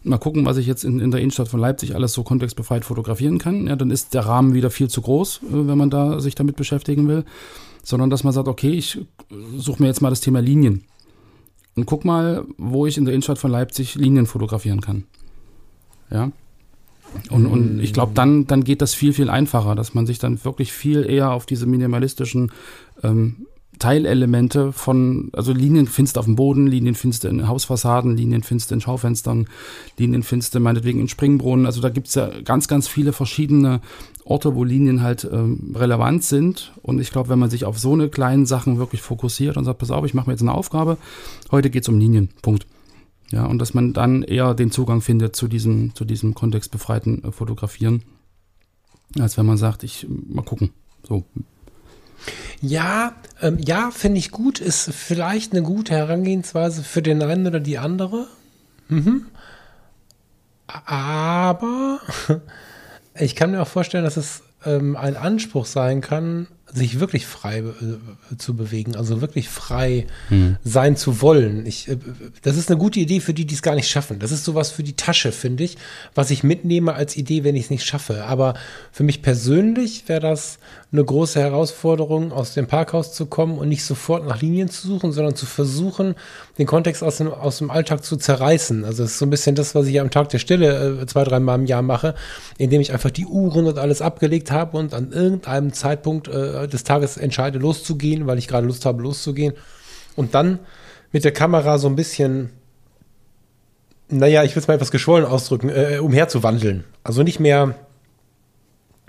Speaker 1: mal gucken, was ich jetzt in, in der Innenstadt von Leipzig alles so kontextbefreit fotografieren kann. Ja, dann ist der Rahmen wieder viel zu groß, äh, wenn man da sich damit beschäftigen will. Sondern dass man sagt, okay, ich suche mir jetzt mal das Thema Linien. Und guck mal, wo ich in der Innenstadt von Leipzig Linien fotografieren kann. Ja. Und, und ich glaube, dann, dann geht das viel, viel einfacher, dass man sich dann wirklich viel eher auf diese minimalistischen ähm, Teilelemente von, also Linien findest du auf dem Boden, Linien findest du in Hausfassaden, Linien findest du in Schaufenstern, Linien findest du meinetwegen in Springbrunnen. Also da gibt es ja ganz, ganz viele verschiedene Orte, wo Linien halt ähm, relevant sind. Und ich glaube, wenn man sich auf so eine kleinen Sachen wirklich fokussiert und sagt, pass auf, ich mache mir jetzt eine Aufgabe, heute geht es um Linien. Punkt. Ja, und dass man dann eher den Zugang findet zu diesem, zu diesem kontextbefreiten äh, Fotografieren, als wenn man sagt, ich mal gucken. So,
Speaker 2: ja, ähm, ja, finde ich gut. Ist vielleicht eine gute Herangehensweise für den einen oder die andere. Mhm. Aber ich kann mir auch vorstellen, dass es ähm, ein Anspruch sein kann, sich wirklich frei äh, zu bewegen, also wirklich frei hm. sein zu wollen. Ich, äh, das ist eine gute Idee für die, die es gar nicht schaffen. Das ist sowas für die Tasche, finde ich, was ich mitnehme als Idee, wenn ich es nicht schaffe. Aber für mich persönlich wäre das eine große Herausforderung, aus dem Parkhaus zu kommen und nicht sofort nach Linien zu suchen, sondern zu versuchen, den Kontext aus dem, aus dem Alltag zu zerreißen. Also es ist so ein bisschen das, was ich am Tag der Stille äh, zwei, dreimal im Jahr mache, indem ich einfach die Uhren und alles abgelegt habe und an irgendeinem Zeitpunkt äh, des Tages entscheide, loszugehen, weil ich gerade Lust habe, loszugehen. Und dann mit der Kamera so ein bisschen, naja, ich will es mal etwas geschwollen ausdrücken, äh, umherzuwandeln. Also nicht mehr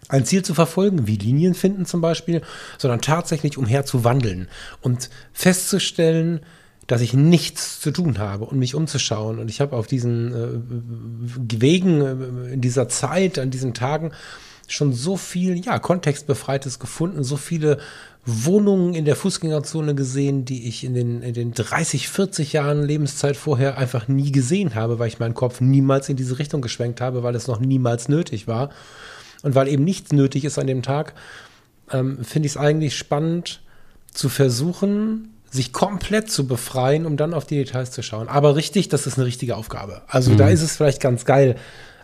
Speaker 2: ein Ziel zu verfolgen, wie Linien finden zum Beispiel, sondern tatsächlich umherzuwandeln und festzustellen, dass ich nichts zu tun habe und mich umzuschauen. Und ich habe auf diesen äh, Wegen äh, in dieser Zeit, an diesen Tagen schon so viel, ja, kontextbefreites gefunden, so viele Wohnungen in der Fußgängerzone gesehen, die ich in den, in den 30, 40 Jahren Lebenszeit vorher einfach nie gesehen habe, weil ich meinen Kopf niemals in diese Richtung geschwenkt habe, weil es noch niemals nötig war. Und weil eben nichts nötig ist an dem Tag, ähm, finde ich es eigentlich spannend zu versuchen, sich komplett zu befreien, um dann auf die Details zu schauen. Aber richtig, das ist eine richtige Aufgabe. Also mhm. da ist es vielleicht ganz geil,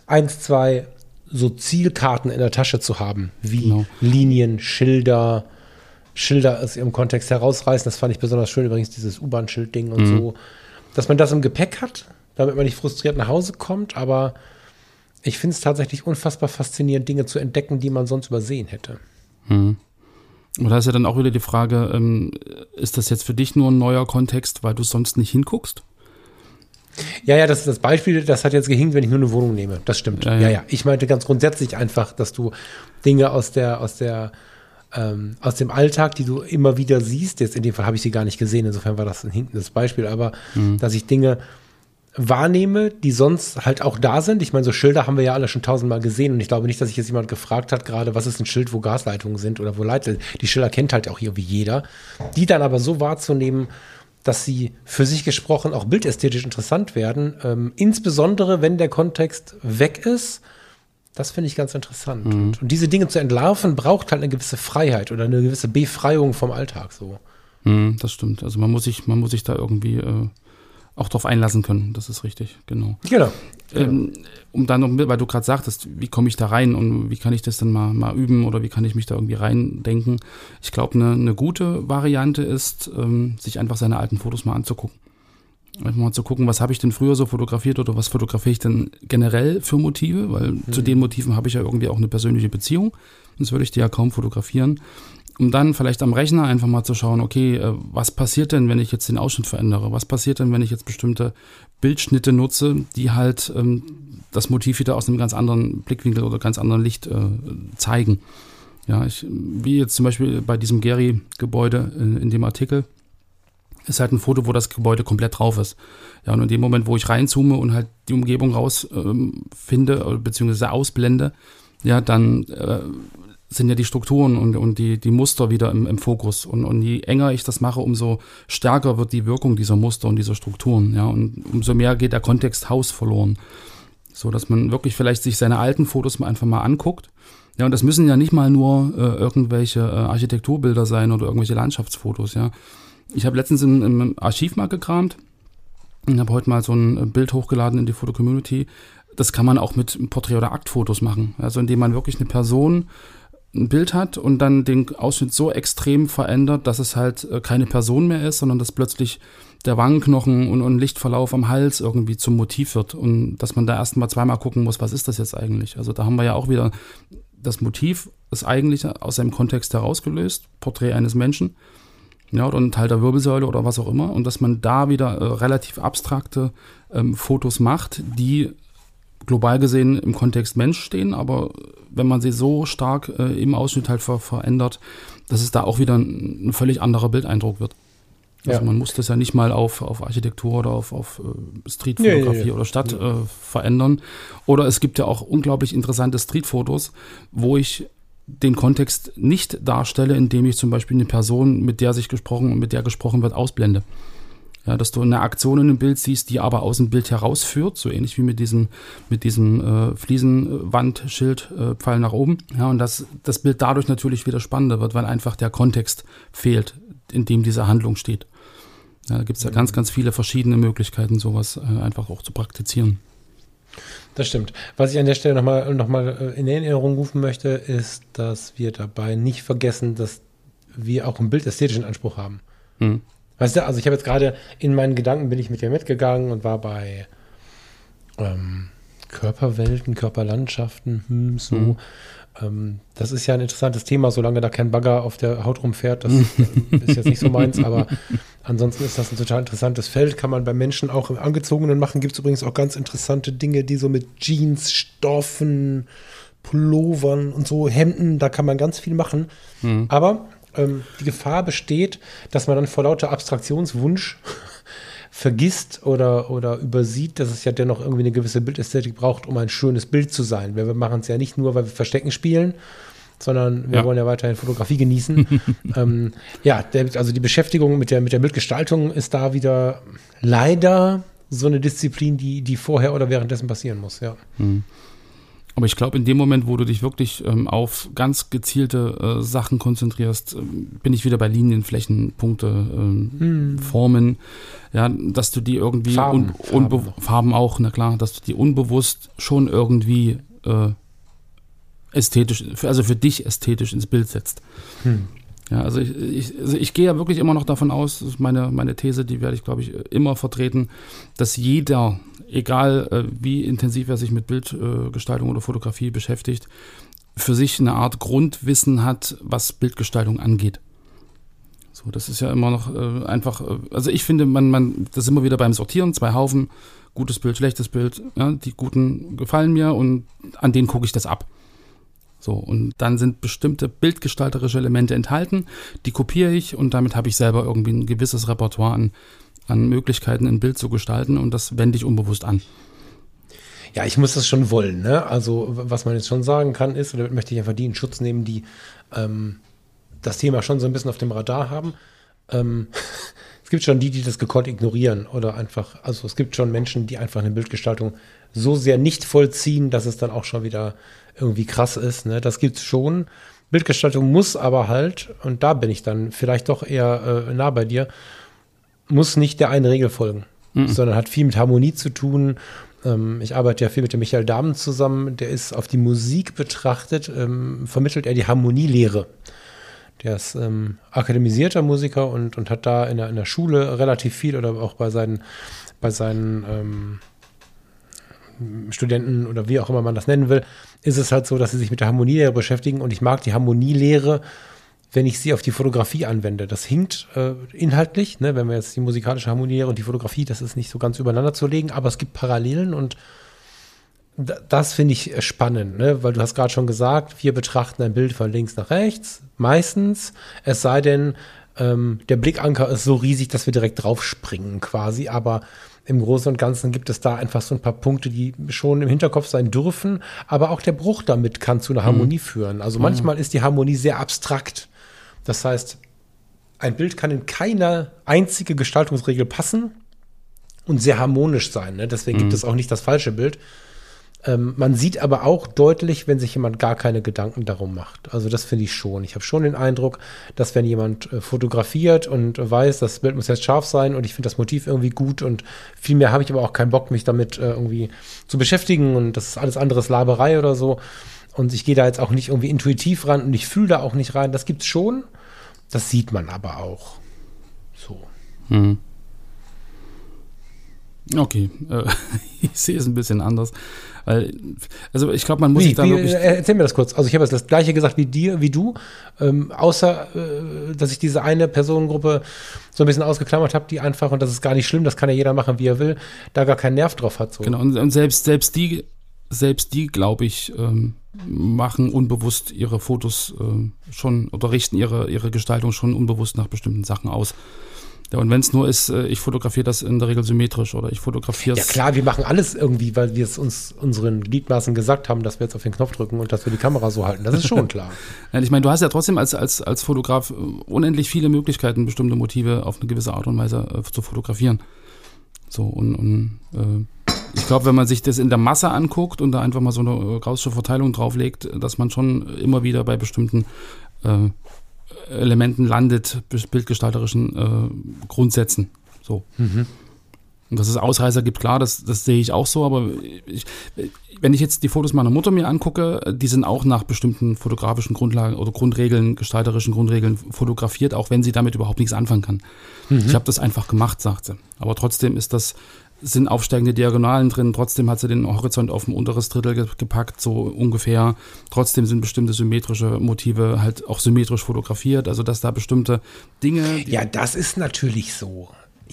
Speaker 2: eins, zwei so Zielkarten in der Tasche zu haben, wie genau. Linien, Schilder, Schilder aus ihrem Kontext herausreißen. Das fand ich besonders schön, übrigens dieses U-Bahn-Schild-Ding und mhm. so. Dass man das im Gepäck hat, damit man nicht frustriert nach Hause kommt, aber ich finde es tatsächlich unfassbar faszinierend, Dinge zu entdecken, die man sonst übersehen hätte.
Speaker 1: Mhm. Und da ist ja dann auch wieder die Frage, ähm, ist das jetzt für dich nur ein neuer Kontext, weil du sonst nicht hinguckst?
Speaker 2: Ja, ja, das ist das Beispiel, das hat jetzt gehinkt, wenn ich nur eine Wohnung nehme. Das stimmt. Ja, ja. ja, ja. Ich meinte ganz grundsätzlich einfach, dass du Dinge aus der, aus der, ähm, aus dem Alltag, die du immer wieder siehst, jetzt in dem Fall habe ich sie gar nicht gesehen, insofern war das ein hinkendes Beispiel, aber mhm. dass ich Dinge wahrnehme, die sonst halt auch da sind. Ich meine, so Schilder haben wir ja alle schon tausendmal gesehen und ich glaube nicht, dass sich jetzt jemand gefragt hat, gerade was ist ein Schild, wo Gasleitungen sind oder wo Leitungen. Die Schilder kennt halt auch irgendwie jeder. Die dann aber so wahrzunehmen, dass sie für sich gesprochen auch bildästhetisch interessant werden, ähm, insbesondere wenn der Kontext weg ist. Das finde ich ganz interessant. Mhm. Und, und, diese Dinge zu entlarven, braucht halt eine gewisse Freiheit oder eine gewisse Befreiung vom Alltag so.
Speaker 1: Mhm, das stimmt. Also man muss sich, man muss sich da irgendwie äh, auch darauf einlassen können. Das ist richtig, genau.
Speaker 2: Genau.
Speaker 1: Ähm, um dann noch, weil du gerade sagtest, wie komme ich da rein und wie kann ich das dann mal, mal üben oder wie kann ich mich da irgendwie reindenken? Ich glaube, eine, eine gute Variante ist, ähm, sich einfach seine alten Fotos mal anzugucken. Einfach mal zu gucken, was habe ich denn früher so fotografiert oder was fotografiere ich denn generell für Motive, weil mhm. zu den Motiven habe ich ja irgendwie auch eine persönliche Beziehung. Sonst würde ich die ja kaum fotografieren um dann vielleicht am Rechner einfach mal zu schauen, okay, äh, was passiert denn, wenn ich jetzt den Ausschnitt verändere? Was passiert denn, wenn ich jetzt bestimmte Bildschnitte nutze, die halt ähm, das Motiv wieder aus einem ganz anderen Blickwinkel oder ganz anderen Licht äh, zeigen? Ja, ich, wie jetzt zum Beispiel bei diesem Gary-Gebäude in, in dem Artikel, ist halt ein Foto, wo das Gebäude komplett drauf ist. Ja, und in dem Moment, wo ich reinzoome und halt die Umgebung rausfinde, ähm, beziehungsweise ausblende, ja, dann äh, sind ja die Strukturen und, und die, die Muster wieder im, im Fokus. Und, und je enger ich das mache, umso stärker wird die Wirkung dieser Muster und dieser Strukturen. Ja, und umso mehr geht der Kontext Haus verloren. So dass man wirklich vielleicht sich seine alten Fotos mal einfach mal anguckt. Ja, und das müssen ja nicht mal nur äh, irgendwelche äh, Architekturbilder sein oder irgendwelche Landschaftsfotos, ja. Ich habe letztens im, im Archiv mal gekramt und habe heute mal so ein Bild hochgeladen in die Foto-Community. Das kann man auch mit Porträt- oder Aktfotos machen. Also indem man wirklich eine Person ein Bild hat und dann den Ausschnitt so extrem verändert, dass es halt äh, keine Person mehr ist, sondern dass plötzlich der Wangenknochen und, und Lichtverlauf am Hals irgendwie zum Motiv wird und dass man da erstmal zweimal gucken muss, was ist das jetzt eigentlich? Also da haben wir ja auch wieder das Motiv, das eigentliche aus seinem Kontext herausgelöst, Porträt eines Menschen, ja, oder ein Teil der Wirbelsäule oder was auch immer und dass man da wieder äh, relativ abstrakte ähm, Fotos macht, die global gesehen im Kontext Mensch stehen, aber wenn man sie so stark äh, im Ausschnitt halt ver verändert, dass es da auch wieder ein, ein völlig anderer Bildeindruck wird. Also ja. man muss das ja nicht mal auf, auf Architektur oder auf, auf äh, Streetfotografie ja, ja, oder Stadt äh, verändern. Oder es gibt ja auch unglaublich interessante Streetfotos, wo ich den Kontext nicht darstelle, indem ich zum Beispiel eine Person, mit der sich gesprochen und mit der gesprochen wird, ausblende. Ja, dass du eine Aktion in einem Bild siehst, die aber aus dem Bild herausführt, so ähnlich wie mit diesem, mit diesem äh, Fliesenwandschild, äh, Pfeil nach oben. Ja, und dass das Bild dadurch natürlich wieder spannender wird, weil einfach der Kontext fehlt, in dem diese Handlung steht. Ja, da gibt es ja ganz, ganz viele verschiedene Möglichkeiten, sowas äh, einfach auch zu praktizieren.
Speaker 2: Das stimmt. Was ich an der Stelle nochmal noch mal äh, in Erinnerung rufen möchte, ist, dass wir dabei nicht vergessen, dass wir auch einen bildästhetischen Anspruch haben. Hm. Weißt du, also ich habe jetzt gerade in meinen Gedanken bin ich mit dir mitgegangen und war bei ähm, Körperwelten, Körperlandschaften, hm, so. Mhm. Ähm, das ist ja ein interessantes Thema, solange da kein Bagger auf der Haut rumfährt. Das ist jetzt nicht so meins, aber ansonsten ist das ein total interessantes Feld. Kann man bei Menschen auch im Angezogenen machen. Gibt es übrigens auch ganz interessante Dinge, die so mit Jeans, Stoffen, Pullovern und so, Hemden, da kann man ganz viel machen. Mhm. Aber ähm, die Gefahr besteht, dass man dann vor lauter Abstraktionswunsch vergisst oder, oder übersieht, dass es ja dennoch irgendwie eine gewisse Bildästhetik braucht, um ein schönes Bild zu sein. Wir machen es ja nicht nur, weil wir Verstecken spielen, sondern wir ja. wollen ja weiterhin Fotografie genießen. ähm, ja, der, also die Beschäftigung mit der, mit der Bildgestaltung ist da wieder leider so eine Disziplin, die, die vorher oder währenddessen passieren muss, ja. Mhm.
Speaker 1: Aber ich glaube, in dem Moment, wo du dich wirklich ähm, auf ganz gezielte äh, Sachen konzentrierst, äh, bin ich wieder bei Linien, Flächen, Punkte, ähm, hm. Formen, ja, dass du die irgendwie Farben, un, Farben. Farben, auch, na klar, dass du die unbewusst schon irgendwie äh, ästhetisch, also für dich ästhetisch ins Bild setzt. Hm. Ja, also ich, ich, also ich gehe ja wirklich immer noch davon aus, das ist meine, meine These, die werde ich, glaube ich, immer vertreten, dass jeder, egal äh, wie intensiv er sich mit Bildgestaltung äh, oder Fotografie beschäftigt, für sich eine Art Grundwissen hat, was Bildgestaltung angeht. So, das ist ja immer noch äh, einfach, äh, also ich finde, man, man, das ist immer wieder beim Sortieren, zwei Haufen, gutes Bild, schlechtes Bild, ja, die guten gefallen mir und an denen gucke ich das ab. So, und dann sind bestimmte bildgestalterische Elemente enthalten, die kopiere ich und damit habe ich selber irgendwie ein gewisses Repertoire an, an Möglichkeiten, ein Bild zu gestalten und das wende ich unbewusst an.
Speaker 2: Ja, ich muss das schon wollen. Ne? Also, was man jetzt schon sagen kann, ist, oder möchte ich einfach die in Schutz nehmen, die ähm, das Thema schon so ein bisschen auf dem Radar haben. Ähm, es gibt schon die, die das gekonnt ignorieren oder einfach, also es gibt schon Menschen, die einfach eine Bildgestaltung so sehr nicht vollziehen, dass es dann auch schon wieder irgendwie krass ist. Ne? Das gibt's schon. Bildgestaltung muss aber halt, und da bin ich dann vielleicht doch eher äh, nah bei dir, muss nicht der einen Regel folgen. mhm. sondern hat viel mit Harmonie zu tun. Ähm, ich arbeite ja viel mit dem Michael Dahmen zusammen. Der ist auf die Musik betrachtet, ähm, vermittelt er die Harmonielehre. Der ist ähm, akademisierter Musiker und, und hat da in der, in der Schule relativ viel oder auch bei seinen, bei seinen ähm, Studenten oder wie auch immer man das nennen will, ist es halt so, dass sie sich mit der Harmonielehre beschäftigen und ich mag die Harmonielehre, wenn ich sie auf die Fotografie anwende. Das hinkt äh, inhaltlich, ne, wenn wir jetzt die musikalische Harmonielehre und die Fotografie, das ist nicht so ganz übereinander zu legen, aber es gibt Parallelen und das finde ich spannend, ne? weil du hast gerade schon gesagt, wir betrachten ein Bild von links nach rechts, meistens, es sei denn, ähm, der Blickanker ist so riesig, dass wir direkt draufspringen quasi, aber im Großen und Ganzen gibt es da einfach so ein paar Punkte, die schon im Hinterkopf sein dürfen, aber auch der Bruch damit kann zu einer Harmonie mhm. führen. Also manchmal ist die Harmonie sehr abstrakt. Das heißt, ein Bild kann in keine einzige Gestaltungsregel passen und sehr harmonisch sein. Ne? Deswegen mhm. gibt es auch nicht das falsche Bild. Ähm, man sieht aber auch deutlich, wenn sich jemand gar keine Gedanken darum macht. Also das finde ich schon. Ich habe schon den Eindruck, dass wenn jemand äh, fotografiert und weiß, das Bild muss jetzt scharf sein und ich finde das Motiv irgendwie gut und viel mehr habe ich aber auch keinen Bock, mich damit äh, irgendwie zu beschäftigen und das ist alles anderes Laberei oder so. Und ich gehe da jetzt auch nicht irgendwie intuitiv ran und ich fühle da auch nicht rein. Das gibt's schon. Das sieht man aber auch. So. Mhm.
Speaker 1: Okay, äh, ich sehe es ein bisschen anders. Also ich glaube, man muss wie, sich da wie, wirklich.
Speaker 2: Äh, erzähl mir das kurz. Also ich habe jetzt das gleiche gesagt wie dir, wie du, ähm, außer äh, dass ich diese eine Personengruppe so ein bisschen ausgeklammert habe, die einfach, und das ist gar nicht schlimm, das kann ja jeder machen, wie er will, da gar keinen Nerv drauf hat. So.
Speaker 1: Genau, und, und selbst, selbst die, selbst die, glaube ich, ähm, machen unbewusst ihre Fotos äh, schon oder richten ihre, ihre Gestaltung schon unbewusst nach bestimmten Sachen aus. Ja, und wenn es nur ist, äh, ich fotografiere das in der Regel symmetrisch oder ich fotografiere es.
Speaker 2: Ja klar, wir machen alles irgendwie, weil wir es uns unseren Gliedmaßen gesagt haben, dass wir jetzt auf den Knopf drücken und dass wir die Kamera so halten. Das ist schon klar.
Speaker 1: ja, ich meine, du hast ja trotzdem als, als, als Fotograf äh, unendlich viele Möglichkeiten, bestimmte Motive auf eine gewisse Art und Weise äh, zu fotografieren. So, und, und äh, ich glaube, wenn man sich das in der Masse anguckt und da einfach mal so eine äh, Gaußsche Verteilung drauflegt, dass man schon immer wieder bei bestimmten äh, Elementen landet, bildgestalterischen äh, Grundsätzen. So. Mhm. Und dass es Ausreißer gibt, klar, das, das sehe ich auch so, aber ich, wenn ich jetzt die Fotos meiner Mutter mir angucke, die sind auch nach bestimmten fotografischen Grundlagen oder Grundregeln, gestalterischen Grundregeln fotografiert, auch wenn sie damit überhaupt nichts anfangen kann. Mhm. Ich habe das einfach gemacht, sagt sie. Aber trotzdem ist das sind aufsteigende Diagonalen drin, trotzdem hat sie den Horizont auf ein unteres Drittel gepackt, so ungefähr. Trotzdem sind bestimmte symmetrische Motive halt auch symmetrisch fotografiert, also dass da bestimmte Dinge.
Speaker 2: Ja, das ist natürlich so.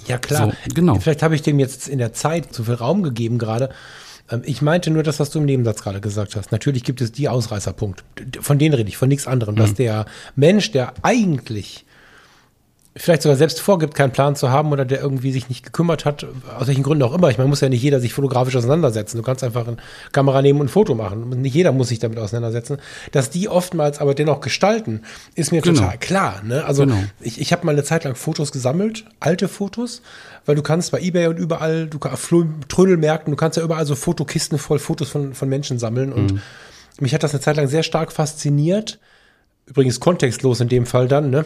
Speaker 2: Ja, klar. So, genau. Vielleicht habe ich dem jetzt in der Zeit zu viel Raum gegeben gerade. Ähm, ich meinte nur das, was du im Nebensatz gerade gesagt hast. Natürlich gibt es die Ausreißerpunkt. Von denen rede ich, von nichts anderem. Mhm. Dass der Mensch, der eigentlich vielleicht sogar selbst vorgibt, keinen Plan zu haben oder der irgendwie sich nicht gekümmert hat, aus welchen Gründen auch immer. Ich meine, muss ja nicht jeder sich fotografisch auseinandersetzen. Du kannst einfach eine Kamera nehmen und ein Foto machen. Nicht jeder muss sich damit auseinandersetzen. Dass die oftmals aber dennoch gestalten, ist mir genau. total klar. Ne? Also genau. ich, ich habe mal eine Zeit lang Fotos gesammelt, alte Fotos, weil du kannst bei Ebay und überall, du kannst Trödelmärkten, du kannst ja überall so Fotokisten voll Fotos von, von Menschen sammeln. Und mhm. mich hat das eine Zeit lang sehr stark fasziniert übrigens kontextlos in dem Fall dann, ne?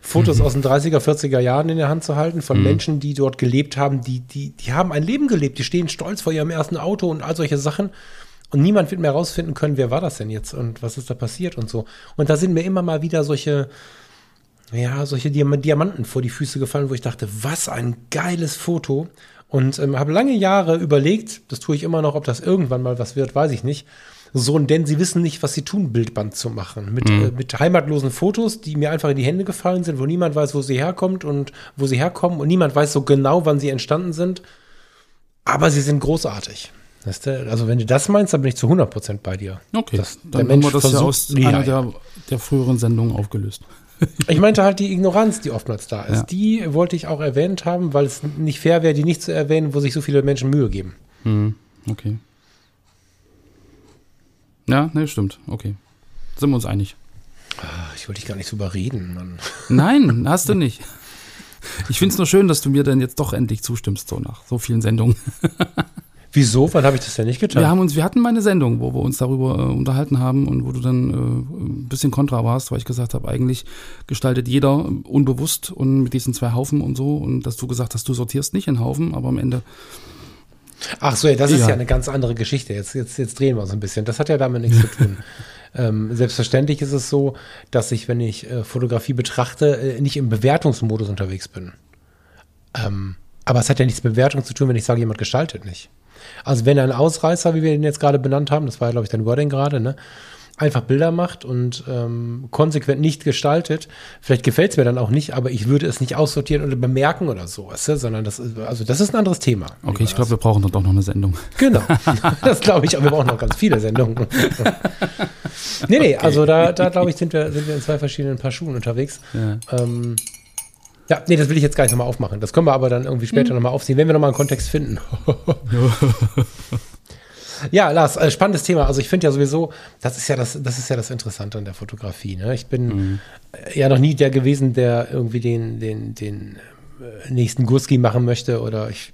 Speaker 2: Fotos mhm. aus den 30er, 40er Jahren in der Hand zu halten von mhm. Menschen, die dort gelebt haben, die, die, die haben ein Leben gelebt, die stehen stolz vor ihrem ersten Auto und all solche Sachen. Und niemand wird mehr rausfinden können, wer war das denn jetzt und was ist da passiert und so. Und da sind mir immer mal wieder solche, ja, solche Diamanten vor die Füße gefallen, wo ich dachte, was ein geiles Foto. Und ähm, habe lange Jahre überlegt, das tue ich immer noch, ob das irgendwann mal was wird, weiß ich nicht so ein Denn sie wissen nicht, was sie tun, Bildband zu machen. Mit, mhm. äh, mit heimatlosen Fotos, die mir einfach in die Hände gefallen sind, wo niemand weiß, wo sie herkommt und wo sie herkommen und niemand weiß so genau, wann sie entstanden sind. Aber sie sind großartig. Also wenn du das meinst, dann bin ich zu 100% bei dir.
Speaker 1: Okay, das, dann haben wir das ja aus ja, einer der, der früheren Sendungen aufgelöst.
Speaker 2: ich meinte halt die Ignoranz, die oftmals da ist. Ja. Die wollte ich auch erwähnt haben, weil es nicht fair wäre, die nicht zu erwähnen, wo sich so viele Menschen Mühe geben.
Speaker 1: Mhm. Okay. Ja, ne, stimmt. Okay. Sind wir uns einig.
Speaker 2: Ah, ich wollte dich gar nicht so überreden, Mann.
Speaker 1: Nein, hast du nicht. Ich finde es nur schön, dass du mir dann jetzt doch endlich zustimmst, so nach so vielen Sendungen.
Speaker 2: Wieso? Wann habe ich das denn nicht getan?
Speaker 1: Wir haben uns, wir hatten mal eine Sendung, wo wir uns darüber äh, unterhalten haben und wo du dann äh, ein bisschen kontra warst, weil ich gesagt habe, eigentlich gestaltet jeder unbewusst und mit diesen zwei Haufen und so und dass du gesagt hast, du sortierst nicht in Haufen, aber am Ende
Speaker 2: Ach so, das ist
Speaker 1: Ja.
Speaker 2: ja eine ganz andere Geschichte. Jetzt, jetzt, jetzt drehen wir uns ein bisschen. Das hat ja damit nichts zu tun. Ähm, selbstverständlich ist es so, dass ich, wenn ich äh, Fotografie betrachte, äh, nicht im Bewertungsmodus unterwegs bin. Ähm, aber es hat ja nichts mit Bewertung zu tun, wenn ich sage, jemand gestaltet nicht. Also wenn ein Ausreißer, wie wir ihn jetzt gerade benannt haben, das war ja, glaube ich, dein Wording gerade, ne? Einfach Bilder macht und ähm, konsequent nicht gestaltet, vielleicht gefällt es mir dann auch nicht, aber ich würde es nicht aussortieren oder bemerken oder so, weißt du? sondern das ist, also das ist ein anderes Thema.
Speaker 1: Okay, ich glaube, wir brauchen dann doch noch eine Sendung.
Speaker 2: Genau. Das glaube ich, aber wir brauchen noch ganz viele Sendungen. nee, nee, also da, da glaube ich, sind wir, sind wir in zwei verschiedenen Paar Schuhen unterwegs.
Speaker 1: Ja.
Speaker 2: Ähm, ja, nee, das will ich jetzt gar nicht nochmal aufmachen. Das können wir aber dann irgendwie später nochmal aufziehen, wenn wir nochmal einen Kontext finden. ja, Lars, äh, spannendes Thema. Also ich finde ja sowieso, das ist ja das, das ist ja das Interessante an der Fotografie. Ne? Ich bin äh, ja noch nie der gewesen, der irgendwie den, den, den äh, nächsten Gurski machen möchte oder ich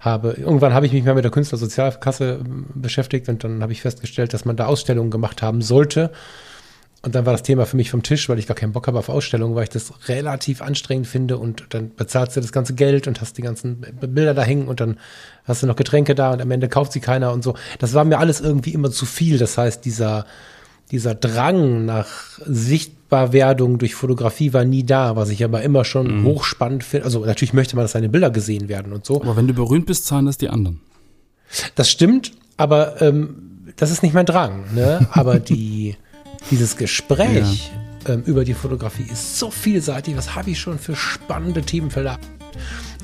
Speaker 2: habe, irgendwann habe ich mich mal mit der Künstlersozialkasse ähm, beschäftigt und dann habe ich festgestellt, dass man da Ausstellungen gemacht haben sollte. Und dann war das Thema für mich vom Tisch, weil ich gar keinen Bock habe auf Ausstellungen, weil ich das relativ anstrengend finde und dann bezahlst du das ganze Geld und hast die ganzen Bilder da hängen und dann hast du noch Getränke da und am Ende kauft sie keiner und so. Das war mir alles irgendwie immer zu viel. Das heißt, dieser, dieser Drang nach Sichtbarwerdung durch Fotografie war nie da, was ich aber immer schon hochspannend finde. Also natürlich möchte man, dass seine Bilder gesehen werden und so.
Speaker 1: Aber wenn du berühmt bist, zahlen das die anderen.
Speaker 2: Das stimmt, aber ähm, das ist nicht mein Drang. Ne? Aber die, dieses Gespräch ähm, über die Fotografie ist so vielseitig. Was habe ich schon für spannende Themenfelder?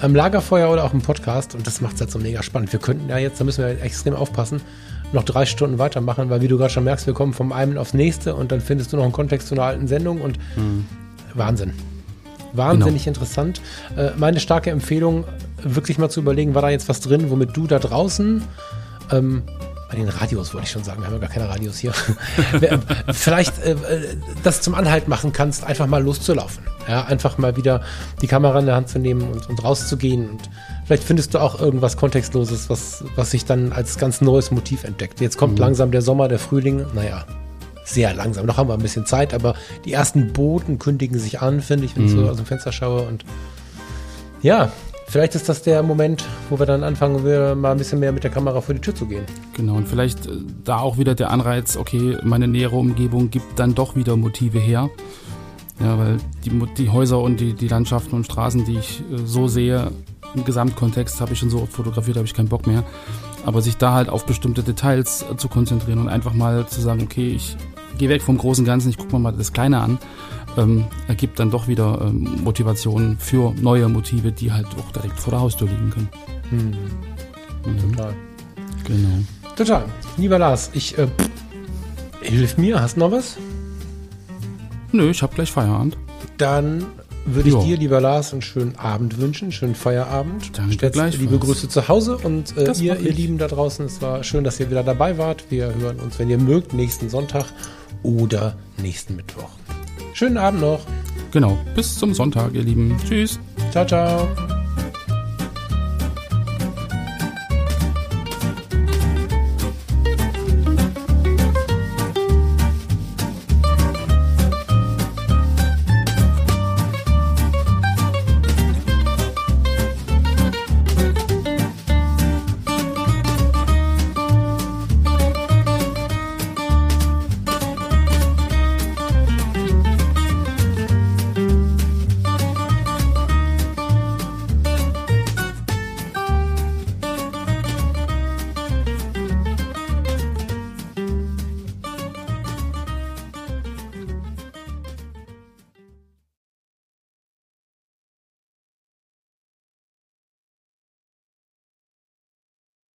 Speaker 2: Am Lagerfeuer oder auch im Podcast und das macht es halt so mega spannend. Wir könnten ja jetzt, da müssen wir extrem aufpassen, noch drei Stunden weitermachen, weil wie du gerade schon merkst, wir kommen vom einen aufs nächste und dann findest du noch einen Kontext zu einer alten Sendung und Wahnsinn. Wahnsinnig interessant. Äh, meine starke Empfehlung, wirklich mal zu überlegen, war da jetzt was drin, womit du da draußen, ähm, bei den Radios wollte ich schon sagen, wir haben ja gar keine Radios hier, vielleicht äh, das zum Anhalt machen kannst, einfach mal loszulaufen. Ja, einfach mal wieder die Kamera in der Hand zu nehmen und, und rauszugehen und vielleicht findest du auch irgendwas Kontextloses, was, was sich dann als ganz neues Motiv entdeckt. Jetzt kommt langsam der Sommer, der Frühling, naja, sehr langsam. Noch haben wir ein bisschen Zeit, aber die ersten Boten kündigen sich an, finde ich, wenn ich so aus dem Fenster schaue. Und ja, vielleicht ist das der Moment, wo wir dann anfangen, wir mal ein bisschen mehr mit der Kamera vor die Tür zu gehen.
Speaker 1: Genau, und vielleicht äh, da auch wieder der Anreiz, okay, meine nähere Umgebung gibt dann doch wieder Motive her. Ja, weil die, die Häuser und die, die Landschaften und Straßen, die ich äh, so sehe, im Gesamtkontext habe ich schon so oft fotografiert, habe ich keinen Bock mehr. Aber sich da halt auf bestimmte Details äh, zu konzentrieren und einfach mal zu sagen, okay, ich gehe weg vom großen Ganzen, ich gucke mir mal das Kleine an, ähm, ergibt dann doch wieder ähm, Motivation für neue Motive, die halt auch direkt vor der Haustür liegen können. Mhm.
Speaker 2: Total.
Speaker 1: Genau.
Speaker 2: Total. Lieber Lars, ich, äh, hilf mir, hast du noch was?
Speaker 1: Nö, ich habe gleich Feierabend.
Speaker 2: Dann würde ich
Speaker 1: Ja.
Speaker 2: dir, lieber Lars, einen schönen Abend wünschen, schönen Feierabend.
Speaker 1: Danke
Speaker 2: Stellst
Speaker 1: gleichfalls.
Speaker 2: liebe Grüße zu Hause und äh, ihr, ihr. Lieben da draußen, es war schön, dass ihr wieder dabei wart. Wir hören uns, wenn ihr mögt, nächsten Sonntag oder nächsten Mittwoch. Schönen Abend noch.
Speaker 1: Genau. Bis zum Sonntag, ihr Lieben. Tschüss.
Speaker 2: Ciao, ciao.